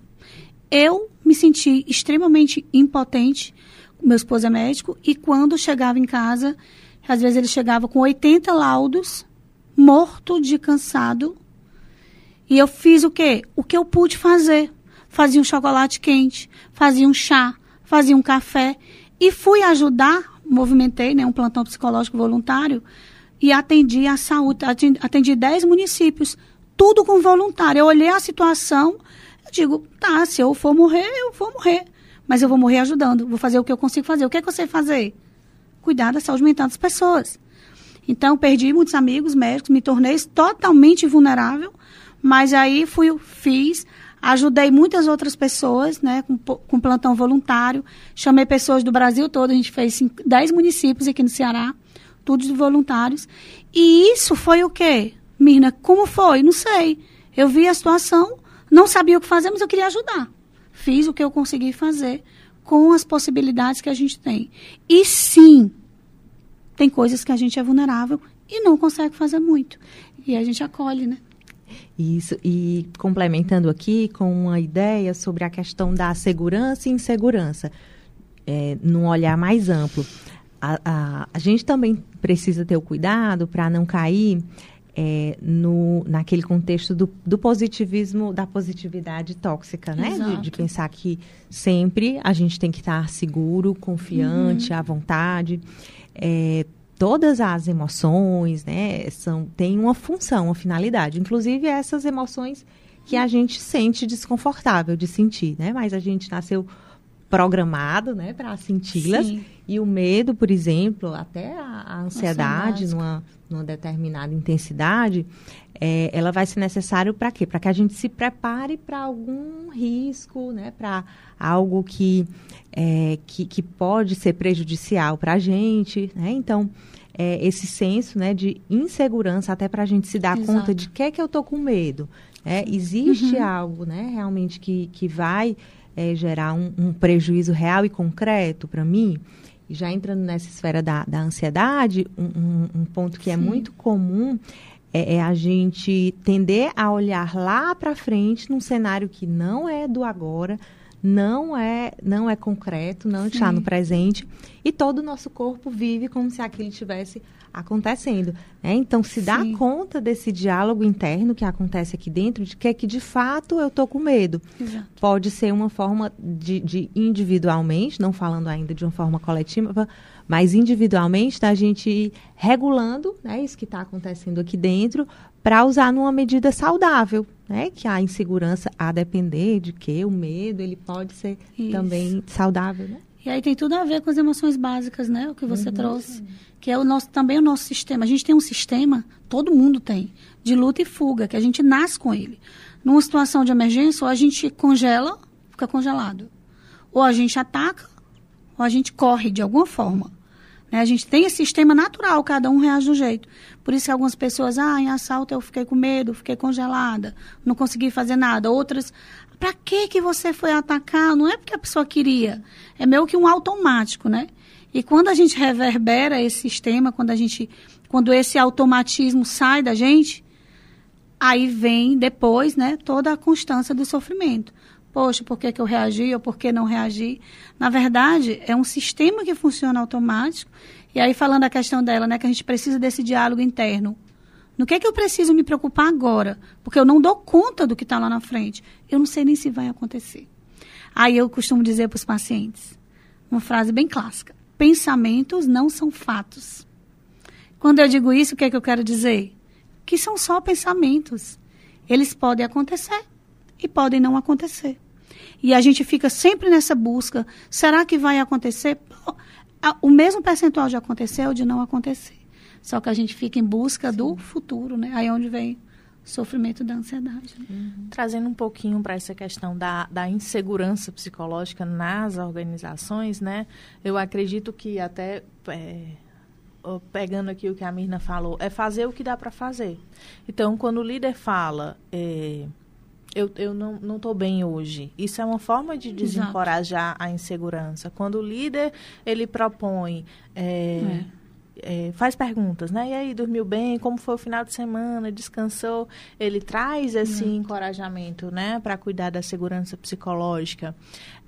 Eu me senti extremamente impotente, meu esposo é médico, e quando chegava em casa, às vezes ele chegava com 80 laudos, morto de cansado, e eu fiz o quê? O que eu pude fazer. Fazia um chocolate quente, fazia um chá, fazia um café e fui ajudar, movimentei né, um plantão psicológico voluntário e atendi a saúde, atendi, atendi 10 municípios, tudo com voluntário. Eu olhei a situação, eu digo, tá, se eu for morrer, eu vou morrer. Mas eu vou morrer ajudando, vou fazer o que eu consigo fazer. O que, é que eu sei fazer? Cuidar da saúde mental das pessoas. Então, perdi muitos amigos médicos, me tornei totalmente vulnerável, mas aí fui, fiz, ajudei muitas outras pessoas, né, com, com plantão voluntário, chamei pessoas do Brasil todo, a gente fez cinco, 10 municípios aqui no Ceará, todos voluntários, e isso foi o quê? Mirna, como foi? Não sei. Eu vi a situação, não sabia o que fazer, mas eu queria ajudar. Fiz o que eu consegui fazer com as possibilidades que a gente tem. E sim, tem coisas que a gente é vulnerável e não consegue fazer muito. E a gente acolhe, né? Isso, e complementando aqui com uma ideia sobre a questão da segurança e insegurança, é, num olhar mais amplo. A, a, a gente também precisa ter o cuidado para não cair é, no, naquele contexto do, do positivismo, da positividade tóxica, né? De, de pensar que sempre a gente tem que estar seguro, confiante, à vontade. É, todas as emoções, né, são, têm uma função, uma finalidade. Inclusive essas emoções que a gente sente desconfortável de sentir, né? Mas a gente nasceu programado, né, para senti-las. E o medo, por exemplo, até a, a ansiedade numa, numa determinada intensidade, é, ela vai ser necessário para quê? Para que a gente se prepare para algum risco, né, para algo que, é, que, que pode ser prejudicial para a gente, né? Então, é, esse senso né, de insegurança até para a gente se dar Exato. conta de que é que eu tô com medo. É, existe uhum. algo né, realmente que, que vai é, gerar um, um, prejuízo real e concreto para mim? E já entrando nessa esfera da, da ansiedade, um, um, um ponto que é Sim. é muito comum é, é, a gente tender a olhar lá para frente num cenário que não é do agora, não é não é concreto, não está no presente e todo o nosso corpo vive como se aquilo tivesse acontecendo. Né? Então, se dá conta desse diálogo interno que acontece aqui dentro, de que é que de fato eu estou com medo. Exato. Pode ser uma forma de, de, individualmente, não falando ainda de uma forma coletiva, mas individualmente da gente ir regulando né, isso que está acontecendo aqui dentro para usar numa medida saudável, né? Que a insegurança, a depender de que o medo, ele pode ser isso. também saudável, né? E aí tem tudo a ver com as emoções básicas, né? O que você uhum. trouxe, que é o nosso também o nosso sistema. A gente tem um sistema, todo mundo tem, de luta e fuga, que a gente nasce com ele. Numa situação de emergência, ou a gente congela, fica congelado. Ou a gente ataca, ou a gente corre de alguma forma. Né? A gente tem esse sistema natural, cada um reage de um jeito. Por isso que algumas pessoas, ah, em assalto eu fiquei com medo, fiquei congelada, não consegui fazer nada. Outras, para que que você foi atacar? Não é porque a pessoa queria, é meio que um automático, né? E quando a gente reverbera esse sistema, quando a gente, quando esse automatismo sai da gente, aí vem depois, né, toda a constância do sofrimento. Poxa, por que, que eu reagi ou por que não reagi? Na verdade, é um sistema que funciona automático. E aí, falando a questão dela, né, que a gente precisa desse diálogo interno. No que é que eu preciso me preocupar agora? Porque eu não dou conta do que está lá na frente. Eu não sei nem se vai acontecer. Aí eu costumo dizer para os pacientes uma frase bem clássica: pensamentos não são fatos. Quando eu digo isso, o que é que eu quero dizer? Que são só pensamentos. Eles podem acontecer e podem não acontecer. E a gente fica sempre nessa busca. Será que vai acontecer? O mesmo percentual de acontecer ou de não acontecer. Só que a gente fica em busca Sim. do futuro, né? Aí é onde vem o sofrimento da ansiedade. Né? Uhum. Trazendo um pouquinho para essa questão da, da insegurança psicológica nas organizações, né? Eu acredito que até... É, pegando aqui o que a Mirna falou, é fazer o que dá para fazer. Então, quando o líder fala... É, eu, eu não estou bem hoje. Isso é uma forma de desencorajar Exato. a insegurança. Quando o líder ele propõe é, é faz perguntas, né? E aí, dormiu bem? Como foi o final de semana? Descansou? Ele traz esse uhum. encorajamento, né? Para cuidar da segurança psicológica.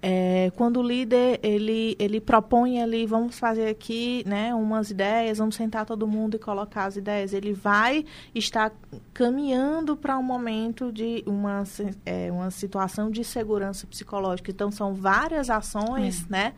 É, quando o líder, ele, ele propõe ali, vamos fazer aqui, né? Umas ideias, vamos sentar todo mundo e colocar as ideias. Ele vai estar caminhando para um momento de uma, é, uma situação de segurança psicológica. Então, são várias ações, é. né?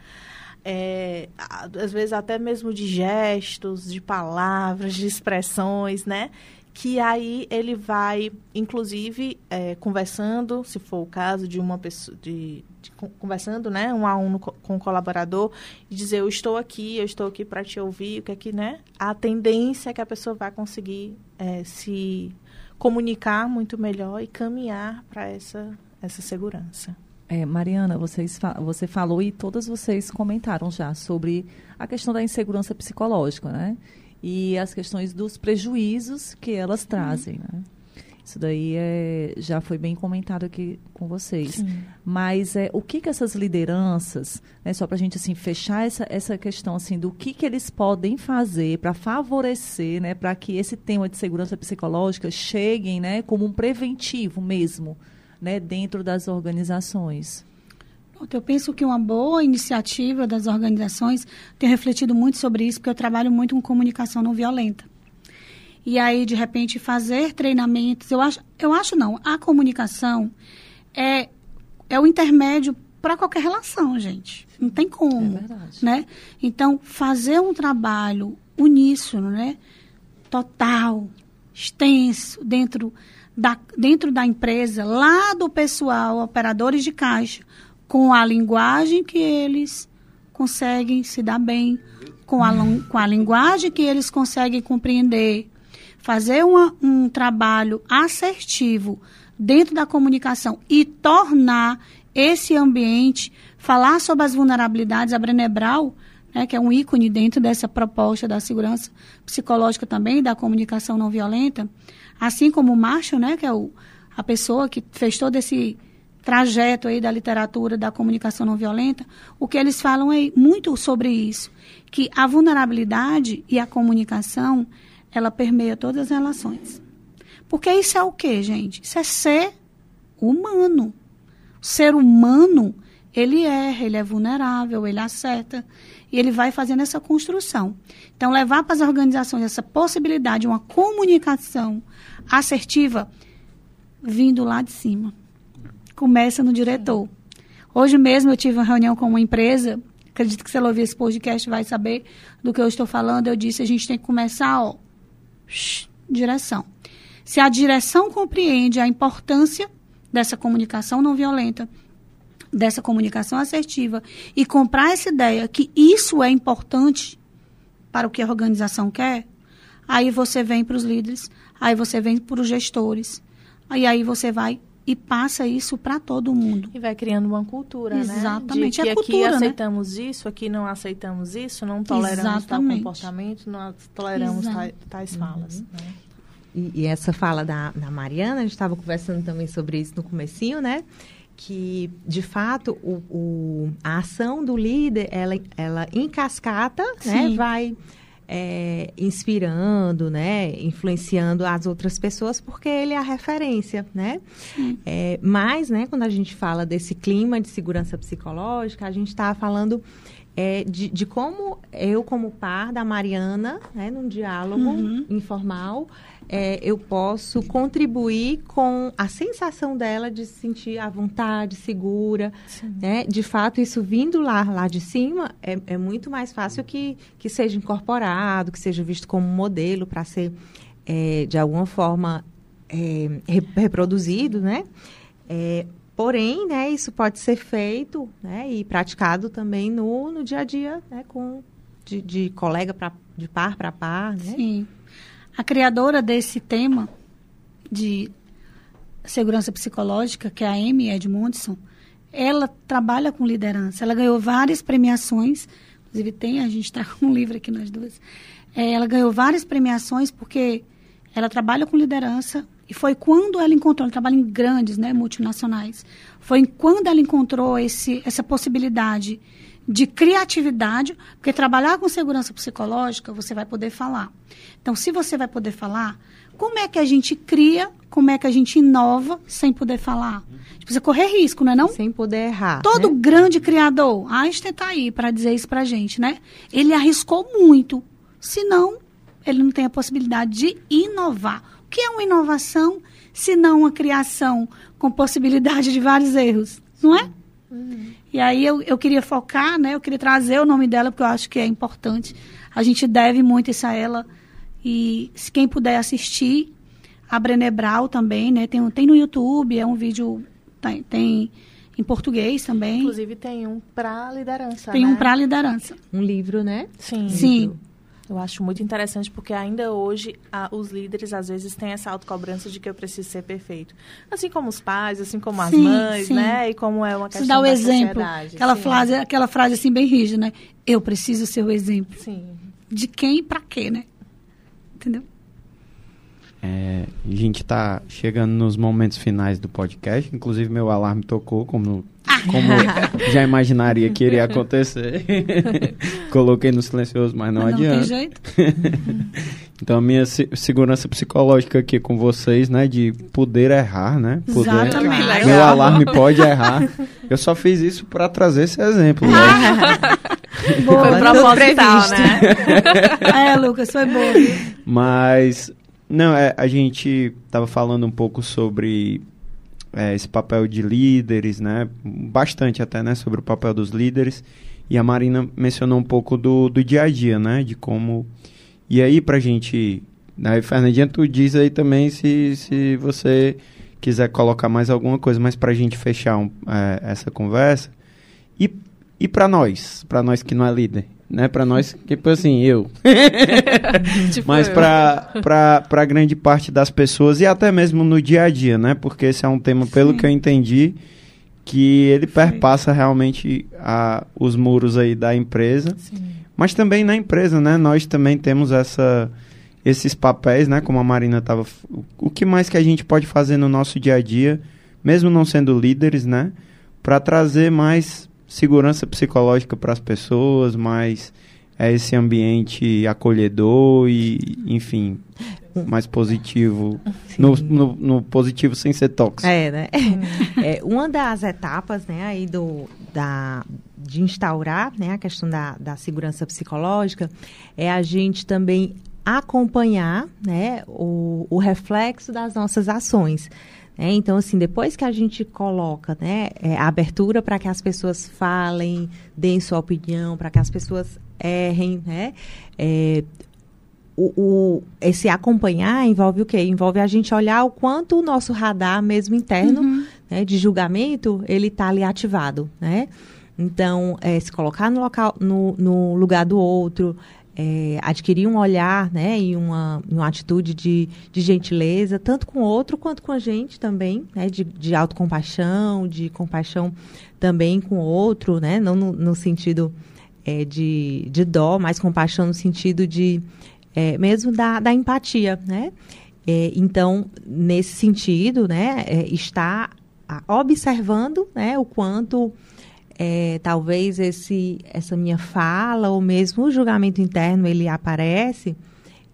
É, às vezes até mesmo de gestos, de palavras, de expressões, né? Que aí ele vai, inclusive, é, conversando, se for o caso de uma pessoa, de, de, conversando, né, um a um com o colaborador, e dizer, eu estou aqui, eu estou aqui para te ouvir, o que é que, né? A tendência é que a pessoa vai conseguir é, se comunicar muito melhor e caminhar para essa, essa segurança. É, Mariana, vocês, você falou e todas vocês comentaram já sobre a questão da insegurança psicológica, né? E as questões dos prejuízos que elas trazem, né? Isso daí é, já foi bem comentado aqui com vocês. Sim. Mas é, o que, que essas lideranças, né, só para a gente assim, fechar essa, essa questão assim, do que, que eles podem fazer para favorecer, né, para que esse tema de segurança psicológica cheguem né, como um preventivo mesmo né, dentro das organizações? Eu penso que uma boa iniciativa das organizações, tenho refletido muito sobre isso, porque eu trabalho muito com comunicação não violenta. E aí, de repente, fazer treinamentos, eu acho, eu acho não, a comunicação é, é o intermédio para qualquer relação, gente. Não tem como, é verdade. né? Então, fazer um trabalho uníssono, né? Total, extenso, dentro da, dentro da empresa, lá do pessoal, operadores de caixa, com a linguagem que eles conseguem se dar bem, com a, com a linguagem que eles conseguem compreender, fazer uma, um trabalho assertivo dentro da comunicação e tornar esse ambiente, falar sobre as vulnerabilidades, a Brenebral, né, que é um ícone dentro dessa proposta da segurança psicológica também, da comunicação não violenta, assim como o Marshall, né, que é o, a pessoa que fez todo esse trajeto aí da literatura da comunicação não violenta, o que eles falam é muito sobre isso, que a vulnerabilidade e a comunicação, ela permeia todas as relações. Porque isso é o quê, gente? Isso é ser humano. O ser humano, ele erra, ele é vulnerável, ele acerta. E ele vai fazendo essa construção. Então, levar para as organizações essa possibilidade de uma comunicação assertiva vindo lá de cima. Começa no diretor. Hoje mesmo eu tive uma reunião com uma empresa, acredito que se ela ouvir esse podcast vai saber do que eu estou falando. Eu disse, a gente tem que começar, ó, shh, direção. Se a direção compreende a importância dessa comunicação não violenta, dessa comunicação assertiva e comprar essa ideia que isso é importante para o que a organização quer, aí você vem para os líderes, aí você vem para os gestores, aí aí você vai e passa isso para todo mundo. E vai criando uma cultura, Exatamente. né? De é cultura, aqui né? aceitamos isso, aqui não aceitamos isso, não toleramos Exatamente. tal comportamento, não toleramos tais, tais falas. Uhum. Né? E, e essa fala da, da Mariana, a gente estava conversando também sobre isso no comecinho, né? Que, de fato, o, o- a ação do líder, ela, ela em cascata, né? Vai é, inspirando, né? Influenciando as outras pessoas, porque ele é a referência, né? É, mas, né, quando a gente fala desse clima de segurança psicológica, a gente está falando é, de, de como eu, como par da Mariana, né, num diálogo Uhum. informal, é, eu posso contribuir com a sensação dela de se sentir à vontade, segura. Né? De fato, isso vindo lá, lá de cima, é, é muito mais fácil que, que seja incorporado, que seja visto como modelo para ser, é, de alguma forma, é, re- reproduzido, né? Porém, né, isso pode ser feito né, e praticado também no, no dia a dia, né, com, de, de colega pra, de par para par, né? Sim. A criadora desse tema de segurança psicológica, que é a Amy Edmondson, ela trabalha com liderança. Ela ganhou várias premiações, inclusive tem, a gente está *laughs* com um livro aqui nós duas. É, ela ganhou várias premiações porque ela trabalha com liderança e foi quando ela encontrou, ela trabalha em grandes, né, multinacionais. Foi quando ela encontrou esse, essa possibilidade de criatividade, porque trabalhar com segurança psicológica, você vai poder falar. Então, se você vai poder falar, como é que a gente cria, como é que a gente inova sem poder falar? A gente precisa correr risco, não é não? Sem poder errar. Todo né? grande criador, Einstein está aí para dizer isso para gente, né? Ele arriscou muito, senão ele não tem a possibilidade de inovar. O que é uma inovação se não uma criação com possibilidade de vários erros, não é? E aí eu, eu queria focar, né? Eu queria trazer o nome dela porque eu acho que é importante. A gente deve muito isso a ela e se quem puder assistir a Brené Brown também, né? Tem, um- tem no YouTube, é um vídeo tem, tem em português também. Inclusive tem um para liderança, Tem né? um para liderança. Um livro, né? Sim. Sim. Eu acho muito interessante porque ainda hoje a- os líderes às vezes têm essa autocobrança de que eu preciso ser perfeito. Assim como os pais, assim como as Sim, mães, sim. né? E como é uma Você questão dá o da exemplo, sociedade. aquela Sim. frase, aquela frase assim bem rígida, né? Eu preciso ser o exemplo. Sim. De quem e para quê, né? Entendeu? É, a gente tá chegando nos momentos finais do podcast. Inclusive, meu alarme tocou, como, como *laughs* já imaginaria que iria acontecer. *laughs* Coloquei no silencioso, mas não Mas não tem adianta. jeito. *laughs* Então, a minha se- segurança psicológica aqui com vocês, né? De poder errar, né? Poder, Exatamente. Legal. Meu alarme pode errar. Eu só fiz isso para trazer esse exemplo. né? Foi Boa. proposital, né? é, Lucas, foi boa. viu? Mas, não, é, a gente tava falando um pouco sobre é, esse papel de líderes, né? Bastante até, né? Sobre o papel dos líderes. E a Marina mencionou um pouco do, do dia a dia, né? De como... E aí, pra gente Aí, Fernandinha, tu diz aí também se, se você quiser colocar mais alguma coisa, mas para a gente fechar um, é, essa conversa. E, e para nós, para nós que não é líder, né? Para nós, tipo assim, eu. *laughs* Tipo mas para grande parte das pessoas e até mesmo no dia a dia, né? Porque esse é um tema, pelo Sim. que eu entendi, que ele perpassa realmente a, os muros aí da empresa. Sim. Mas também na empresa, né? Nós também temos essa, esses papéis, né? Como a Marina estava. O que mais que a gente pode fazer no nosso dia a dia, mesmo não sendo líderes, né? Para trazer mais segurança psicológica para as pessoas, mais é, esse ambiente acolhedor e, enfim, mais positivo. No, no, no positivo sem ser tóxico. É, né? *laughs* É, uma das etapas, né, aí do, da, de instaurar, né, a questão da, da segurança psicológica é a gente também acompanhar, né, o, o reflexo das nossas ações. Né? então, assim, depois que a gente coloca né, é, a abertura para que as pessoas falem, deem sua opinião, para que as pessoas errem, né? é, o, o- esse acompanhar envolve o quê? Envolve a gente olhar o quanto o nosso radar, mesmo interno, né, de julgamento, ele está ali ativado, né? Então, eh, se colocar no, local, no, no lugar do outro, eh, adquirir um olhar, né, e uma, uma atitude de, de gentileza, tanto com o outro quanto com a gente também, né, de, de autocompaixão, de compaixão também com o outro, né, não no, no sentido eh, de, de dó, mas compaixão no sentido de é, mesmo da, da empatia, né? É, então, nesse sentido, né, é, está observando, né, o quanto é, talvez esse, essa minha fala ou mesmo o julgamento interno ele aparece,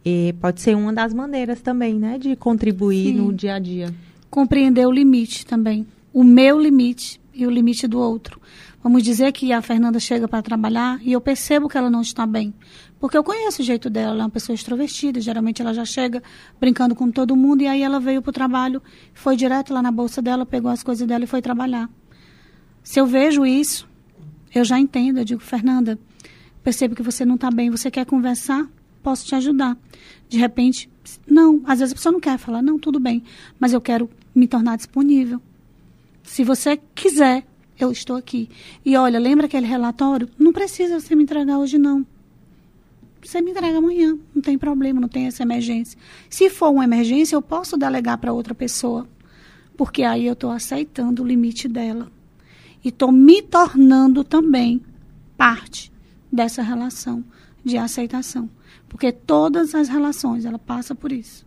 e pode ser uma das maneiras também, né, de contribuir Sim. no dia a dia. compreender o limite também. O meu limite e o limite do outro. Vamos dizer que a Fernanda chega para trabalhar e eu percebo que ela não está bem. Porque eu conheço o jeito dela, ela é uma pessoa extrovertida, geralmente ela já chega brincando com todo mundo e aí ela veio para o trabalho, foi direto lá na bolsa dela, pegou as coisas dela e foi trabalhar. Se eu vejo isso, eu já entendo, eu digo, Fernanda, percebo que você não está bem, você quer conversar? Posso te ajudar. De repente, não, às vezes a pessoa não quer falar, não, tudo bem, mas eu quero me tornar disponível. Se você quiser, eu estou aqui. E olha, lembra aquele relatório? Não precisa você me entregar hoje, não. Você me entrega amanhã, não tem problema, não tem essa emergência. Se for uma emergência, eu posso delegar para outra pessoa, porque aí eu estou aceitando o limite dela. E estou me tornando também parte dessa relação de aceitação. Porque todas as relações, ela passa por isso.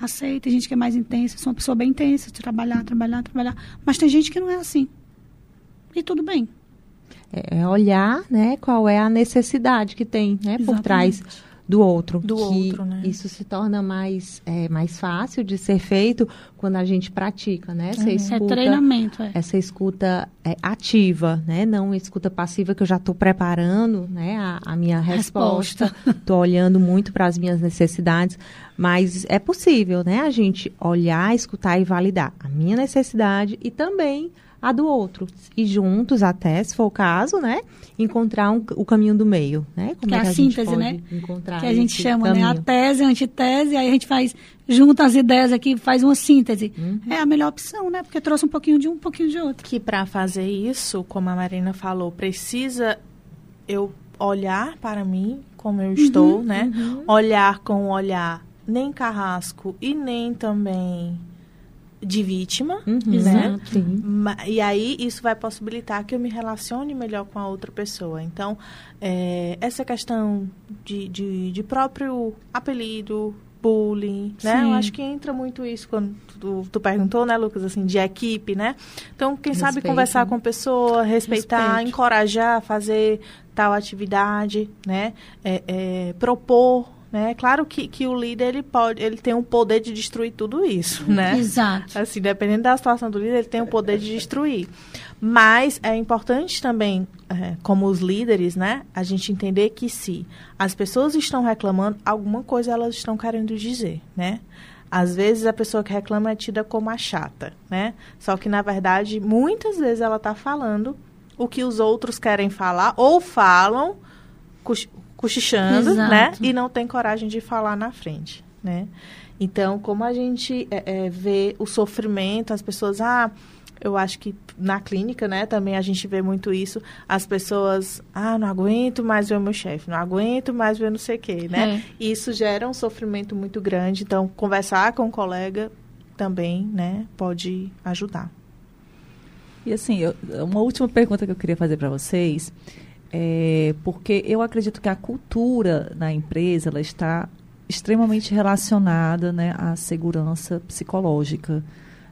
Aceita, tem gente que é mais intensa, sou uma pessoa bem intensa, de trabalhar, trabalhar, trabalhar. Mas tem gente que não é assim. E tudo bem. É é olhar, né, qual é a necessidade que tem, né, por Exatamente. trás do outro. Do que outro, né? Isso se torna mais, é, mais fácil de ser feito quando a gente pratica, né? Essa É escuta, treinamento, é. essa escuta é, ativa, né? Não escuta passiva que eu já estou preparando, né? A, a minha resposta. Estou olhando muito para as minhas necessidades, mas é possível, né? A gente olhar, escutar e validar a minha necessidade e também a do outro. E juntos, até, se for o caso, né? Encontrar um- o caminho do meio, né? Como Que é a que gente síntese, pode né? Encontrar que a gente chama, né? A caminho? tese, a antitese, aí a gente faz, junta as ideias aqui, faz uma síntese. Uhum. É a melhor opção, né? Porque trouxe um pouquinho de um, um pouquinho de outro. Que para fazer isso, como a Marina falou, precisa eu olhar para mim como eu estou, né? Olhar com olhar nem carrasco e nem também de vítima, Uhum, né? E aí isso vai possibilitar que eu me relacione melhor com a outra pessoa. Então, é, essa questão de, de, de próprio apelido, bullying, né? Sim. Eu acho que entra muito isso quando tu, tu perguntou, né, Lucas, assim, de equipe, né? Então, quem sabe Respeito, conversar né? com a pessoa, respeitar, Respeito. encorajar fazer tal atividade, né? É, é, propor, né? Claro que, que o líder, ele pode, ele tem o poder de destruir tudo isso, né? Exato. Assim, dependendo da situação do líder, ele tem o poder de destruir. Mas é importante também, é, como os líderes, né, a gente entender que se as pessoas estão reclamando, alguma coisa elas estão querendo dizer, né? Às vezes a pessoa que reclama é tida como a chata, né? Só que, na verdade, muitas vezes ela está falando o que os outros querem falar, ou falam cochichando, Exato. né? E não tem coragem de falar na frente. né? Então, como a gente é, é, vê o sofrimento, as pessoas, ah, eu acho que na clínica, né, também a gente vê muito isso. As pessoas, ah, não aguento mais ver o meu chefe, não aguento mais ver não sei o quê, né? É. Isso gera um sofrimento muito grande. Então, conversar com o um colega também, né, pode ajudar. E assim, eu, uma última pergunta que eu queria fazer para vocês é porque eu acredito que a cultura na empresa ela está extremamente relacionada né, à segurança psicológica.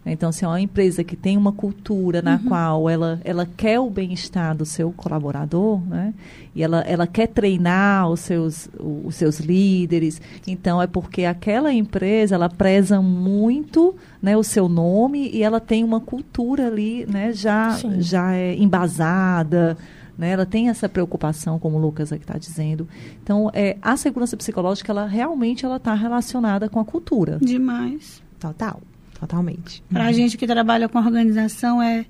Então, se é uma empresa que tem uma cultura na uhum. qual ela, ela quer o bem-estar do seu colaborador, né? E ela, ela quer treinar os seus, os seus líderes, então é porque aquela empresa, ela preza muito né, o seu nome e ela tem uma cultura ali, né? Já, já é embasada, né? Ela tem essa preocupação, como o Lucas aqui está dizendo. Então, é, a segurança psicológica, ela realmente ela está relacionada com a cultura. Demais. Total. Totalmente. Para a uhum. gente que trabalha com organização, é,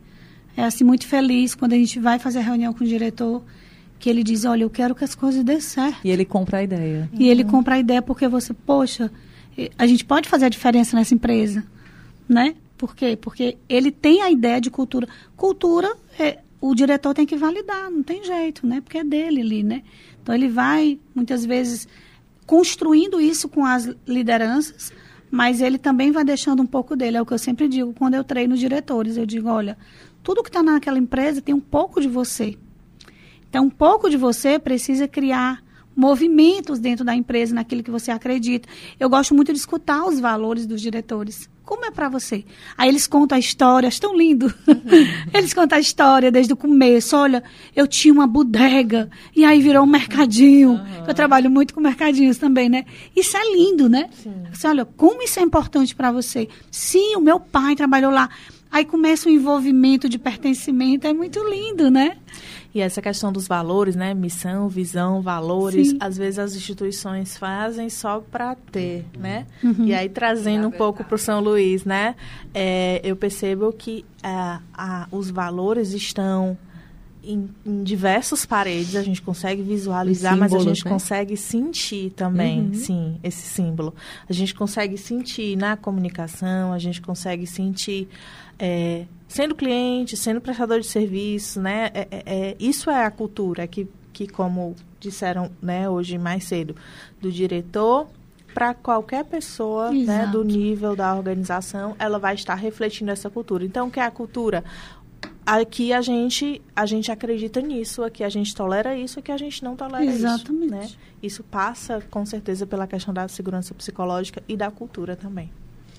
é assim muito feliz quando a gente vai fazer reunião com o diretor, que ele diz, olha, eu quero que as coisas dê certo. E ele compra a ideia. E uhum. ele compra a ideia porque você, poxa, a gente pode fazer a diferença nessa empresa, né? Por quê? Porque ele tem a ideia de cultura. Cultura, é, o diretor tem que validar, não tem jeito, né? Porque é dele ali, né? Então ele vai, muitas vezes, construindo isso com as lideranças, mas ele também vai deixando um pouco dele. É o que eu sempre digo quando eu treino diretores. Eu digo, olha, tudo que está naquela empresa tem um pouco de você. Então, um pouco de você precisa criar movimentos dentro da empresa, naquilo que você acredita. Eu gosto muito de escutar os valores dos diretores. Como é para você? Aí eles contam a história, tão lindo. Uhum. *laughs* eles contam a história desde o começo. Olha, eu tinha uma bodega e aí virou um mercadinho. Uhum. Eu trabalho muito com mercadinhos também, né? Isso é lindo, né? Você olha, como isso é importante para você? Sim, o meu pai trabalhou lá. Aí começa o envolvimento de pertencimento, é muito lindo, né? E essa questão dos valores, né? Missão, visão, valores, Sim. às vezes as instituições fazem só para ter, né? Uhum. E aí trazendo um pouco para o São Luís, né? É, eu percebo que é, a, os valores estão em, em, diversas paredes, a gente consegue visualizar, símbolos, mas a gente né? consegue sentir também, uhum. sim, esse símbolo. A gente consegue sentir na comunicação, a gente consegue sentir é, sendo cliente, sendo prestador de serviço, né? É, é, é, isso é a cultura que, que como disseram né, hoje mais cedo, do diretor para qualquer pessoa né, do nível da organização, ela vai estar refletindo essa cultura. Então, o que é a cultura? Aqui a gente, a gente acredita nisso, aqui a gente tolera isso, aqui a gente não tolera Exatamente. isso. Né? Isso passa, com certeza, pela questão da segurança psicológica e da cultura também.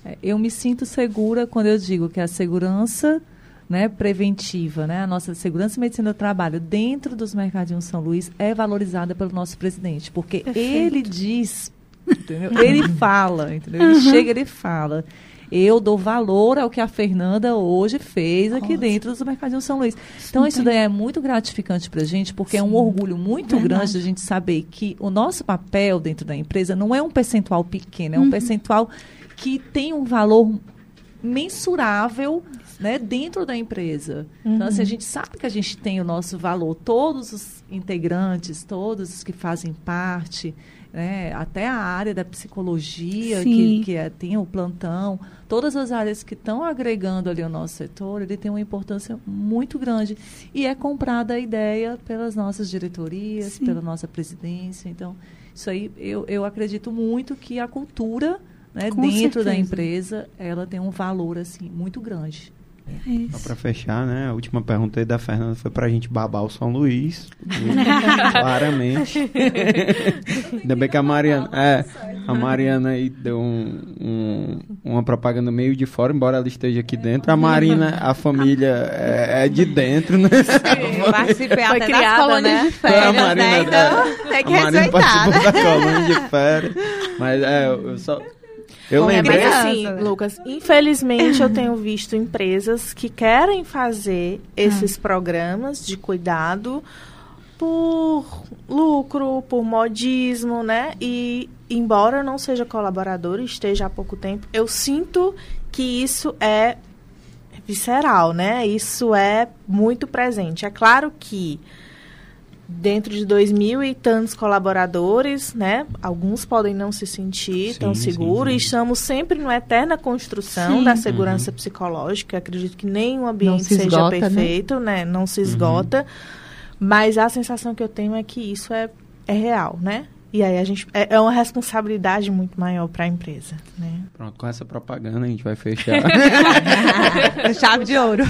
É, eu me sinto segura quando eu digo que a segurança né, preventiva, né, a nossa segurança e medicina do trabalho dentro dos mercadinhos São Luís é valorizada pelo nosso presidente, porque Perfeito. ele diz, entendeu? ele *laughs* fala, entendeu? ele uhum. chega, ele fala. Eu dou valor ao que a Fernanda hoje fez aqui Nossa. dentro do Mercadinho São Luís. Então, isso daí é muito gratificante para a gente, porque Sim. é um orgulho muito Verdade. grande a gente saber que o nosso papel dentro da empresa não é um percentual pequeno, é um uhum. percentual que tem um valor mensurável né, dentro da empresa. Uhum. Então, assim, a uhum. gente sabe que a gente tem o nosso valor, todos os integrantes, todos os que fazem parte, né, até a área da psicologia, Sim. que, que é, tem o plantão, todas as áreas que estão agregando ali o nosso setor, ele tem uma importância muito grande. E é comprada a ideia pelas nossas diretorias, Sim. pela nossa presidência. Então, isso aí eu, eu acredito muito que a cultura né, dentro certeza. da empresa, ela tem um valor assim muito grande. É Só para fechar, né? A última pergunta aí da Fernanda foi para a gente babar o São Luís. *laughs* claramente. *laughs* Ainda bem que a Mariana. É, a Mariana aí deu um, um, uma propaganda meio de fora, embora ela esteja aqui dentro. A Marina, a família é, é de dentro, né? *laughs* Participei até criada, das colônias né? de férias, a Marina, né? Então, tem que a Marina participou da colônia de férias. Mas é, eu só eu lembrei. Mas assim, Lucas, infelizmente eu tenho visto empresas que querem fazer esses programas de cuidado por lucro, por modismo, né? E embora eu não seja colaborador e esteja há pouco tempo, eu sinto que isso é visceral, né? Isso é muito presente. É claro que dentro de dois mil e tantos colaboradores, né? Alguns podem não se sentir Sim, tão seguros e estamos sempre numa eterna construção Sim. da segurança Uhum. psicológica. Acredito que nenhum ambiente se seja esgota, né? perfeito, né? Não se esgota. Mas a sensação que eu tenho é que isso é, é real, né? E aí a gente é, é uma responsabilidade muito maior para a empresa, né? Pronto, com essa propaganda a gente vai fechar. *laughs* Chave de ouro.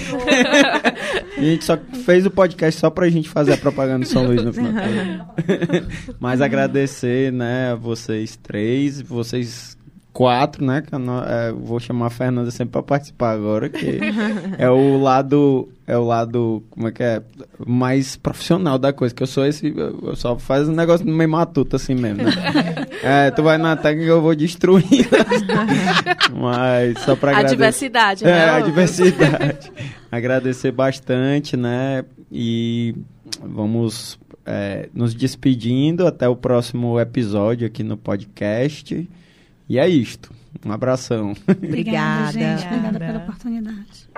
a gente só fez o podcast só pra gente fazer a propaganda do São Luís no final. *laughs* Mas agradecer, né, a vocês três, vocês quatro, né, que eu não- é, vou chamar a Fernanda sempre pra participar agora, que é o lado, é o lado, como é que é, mais profissional da coisa, que eu sou esse, eu só faz um negócio meio matuto assim mesmo, né? *laughs* É, tu vai na técnica eu vou destruindo. *laughs* Mas só pra A agradecer. diversidade, É, né? a Lucas? diversidade. *laughs* Agradecer bastante, né? E vamos é, nos despedindo até o próximo episódio aqui no podcast. E é isto. Um abração. Obrigada, Obrigada. gente. Obrigada Obrigada. pela oportunidade.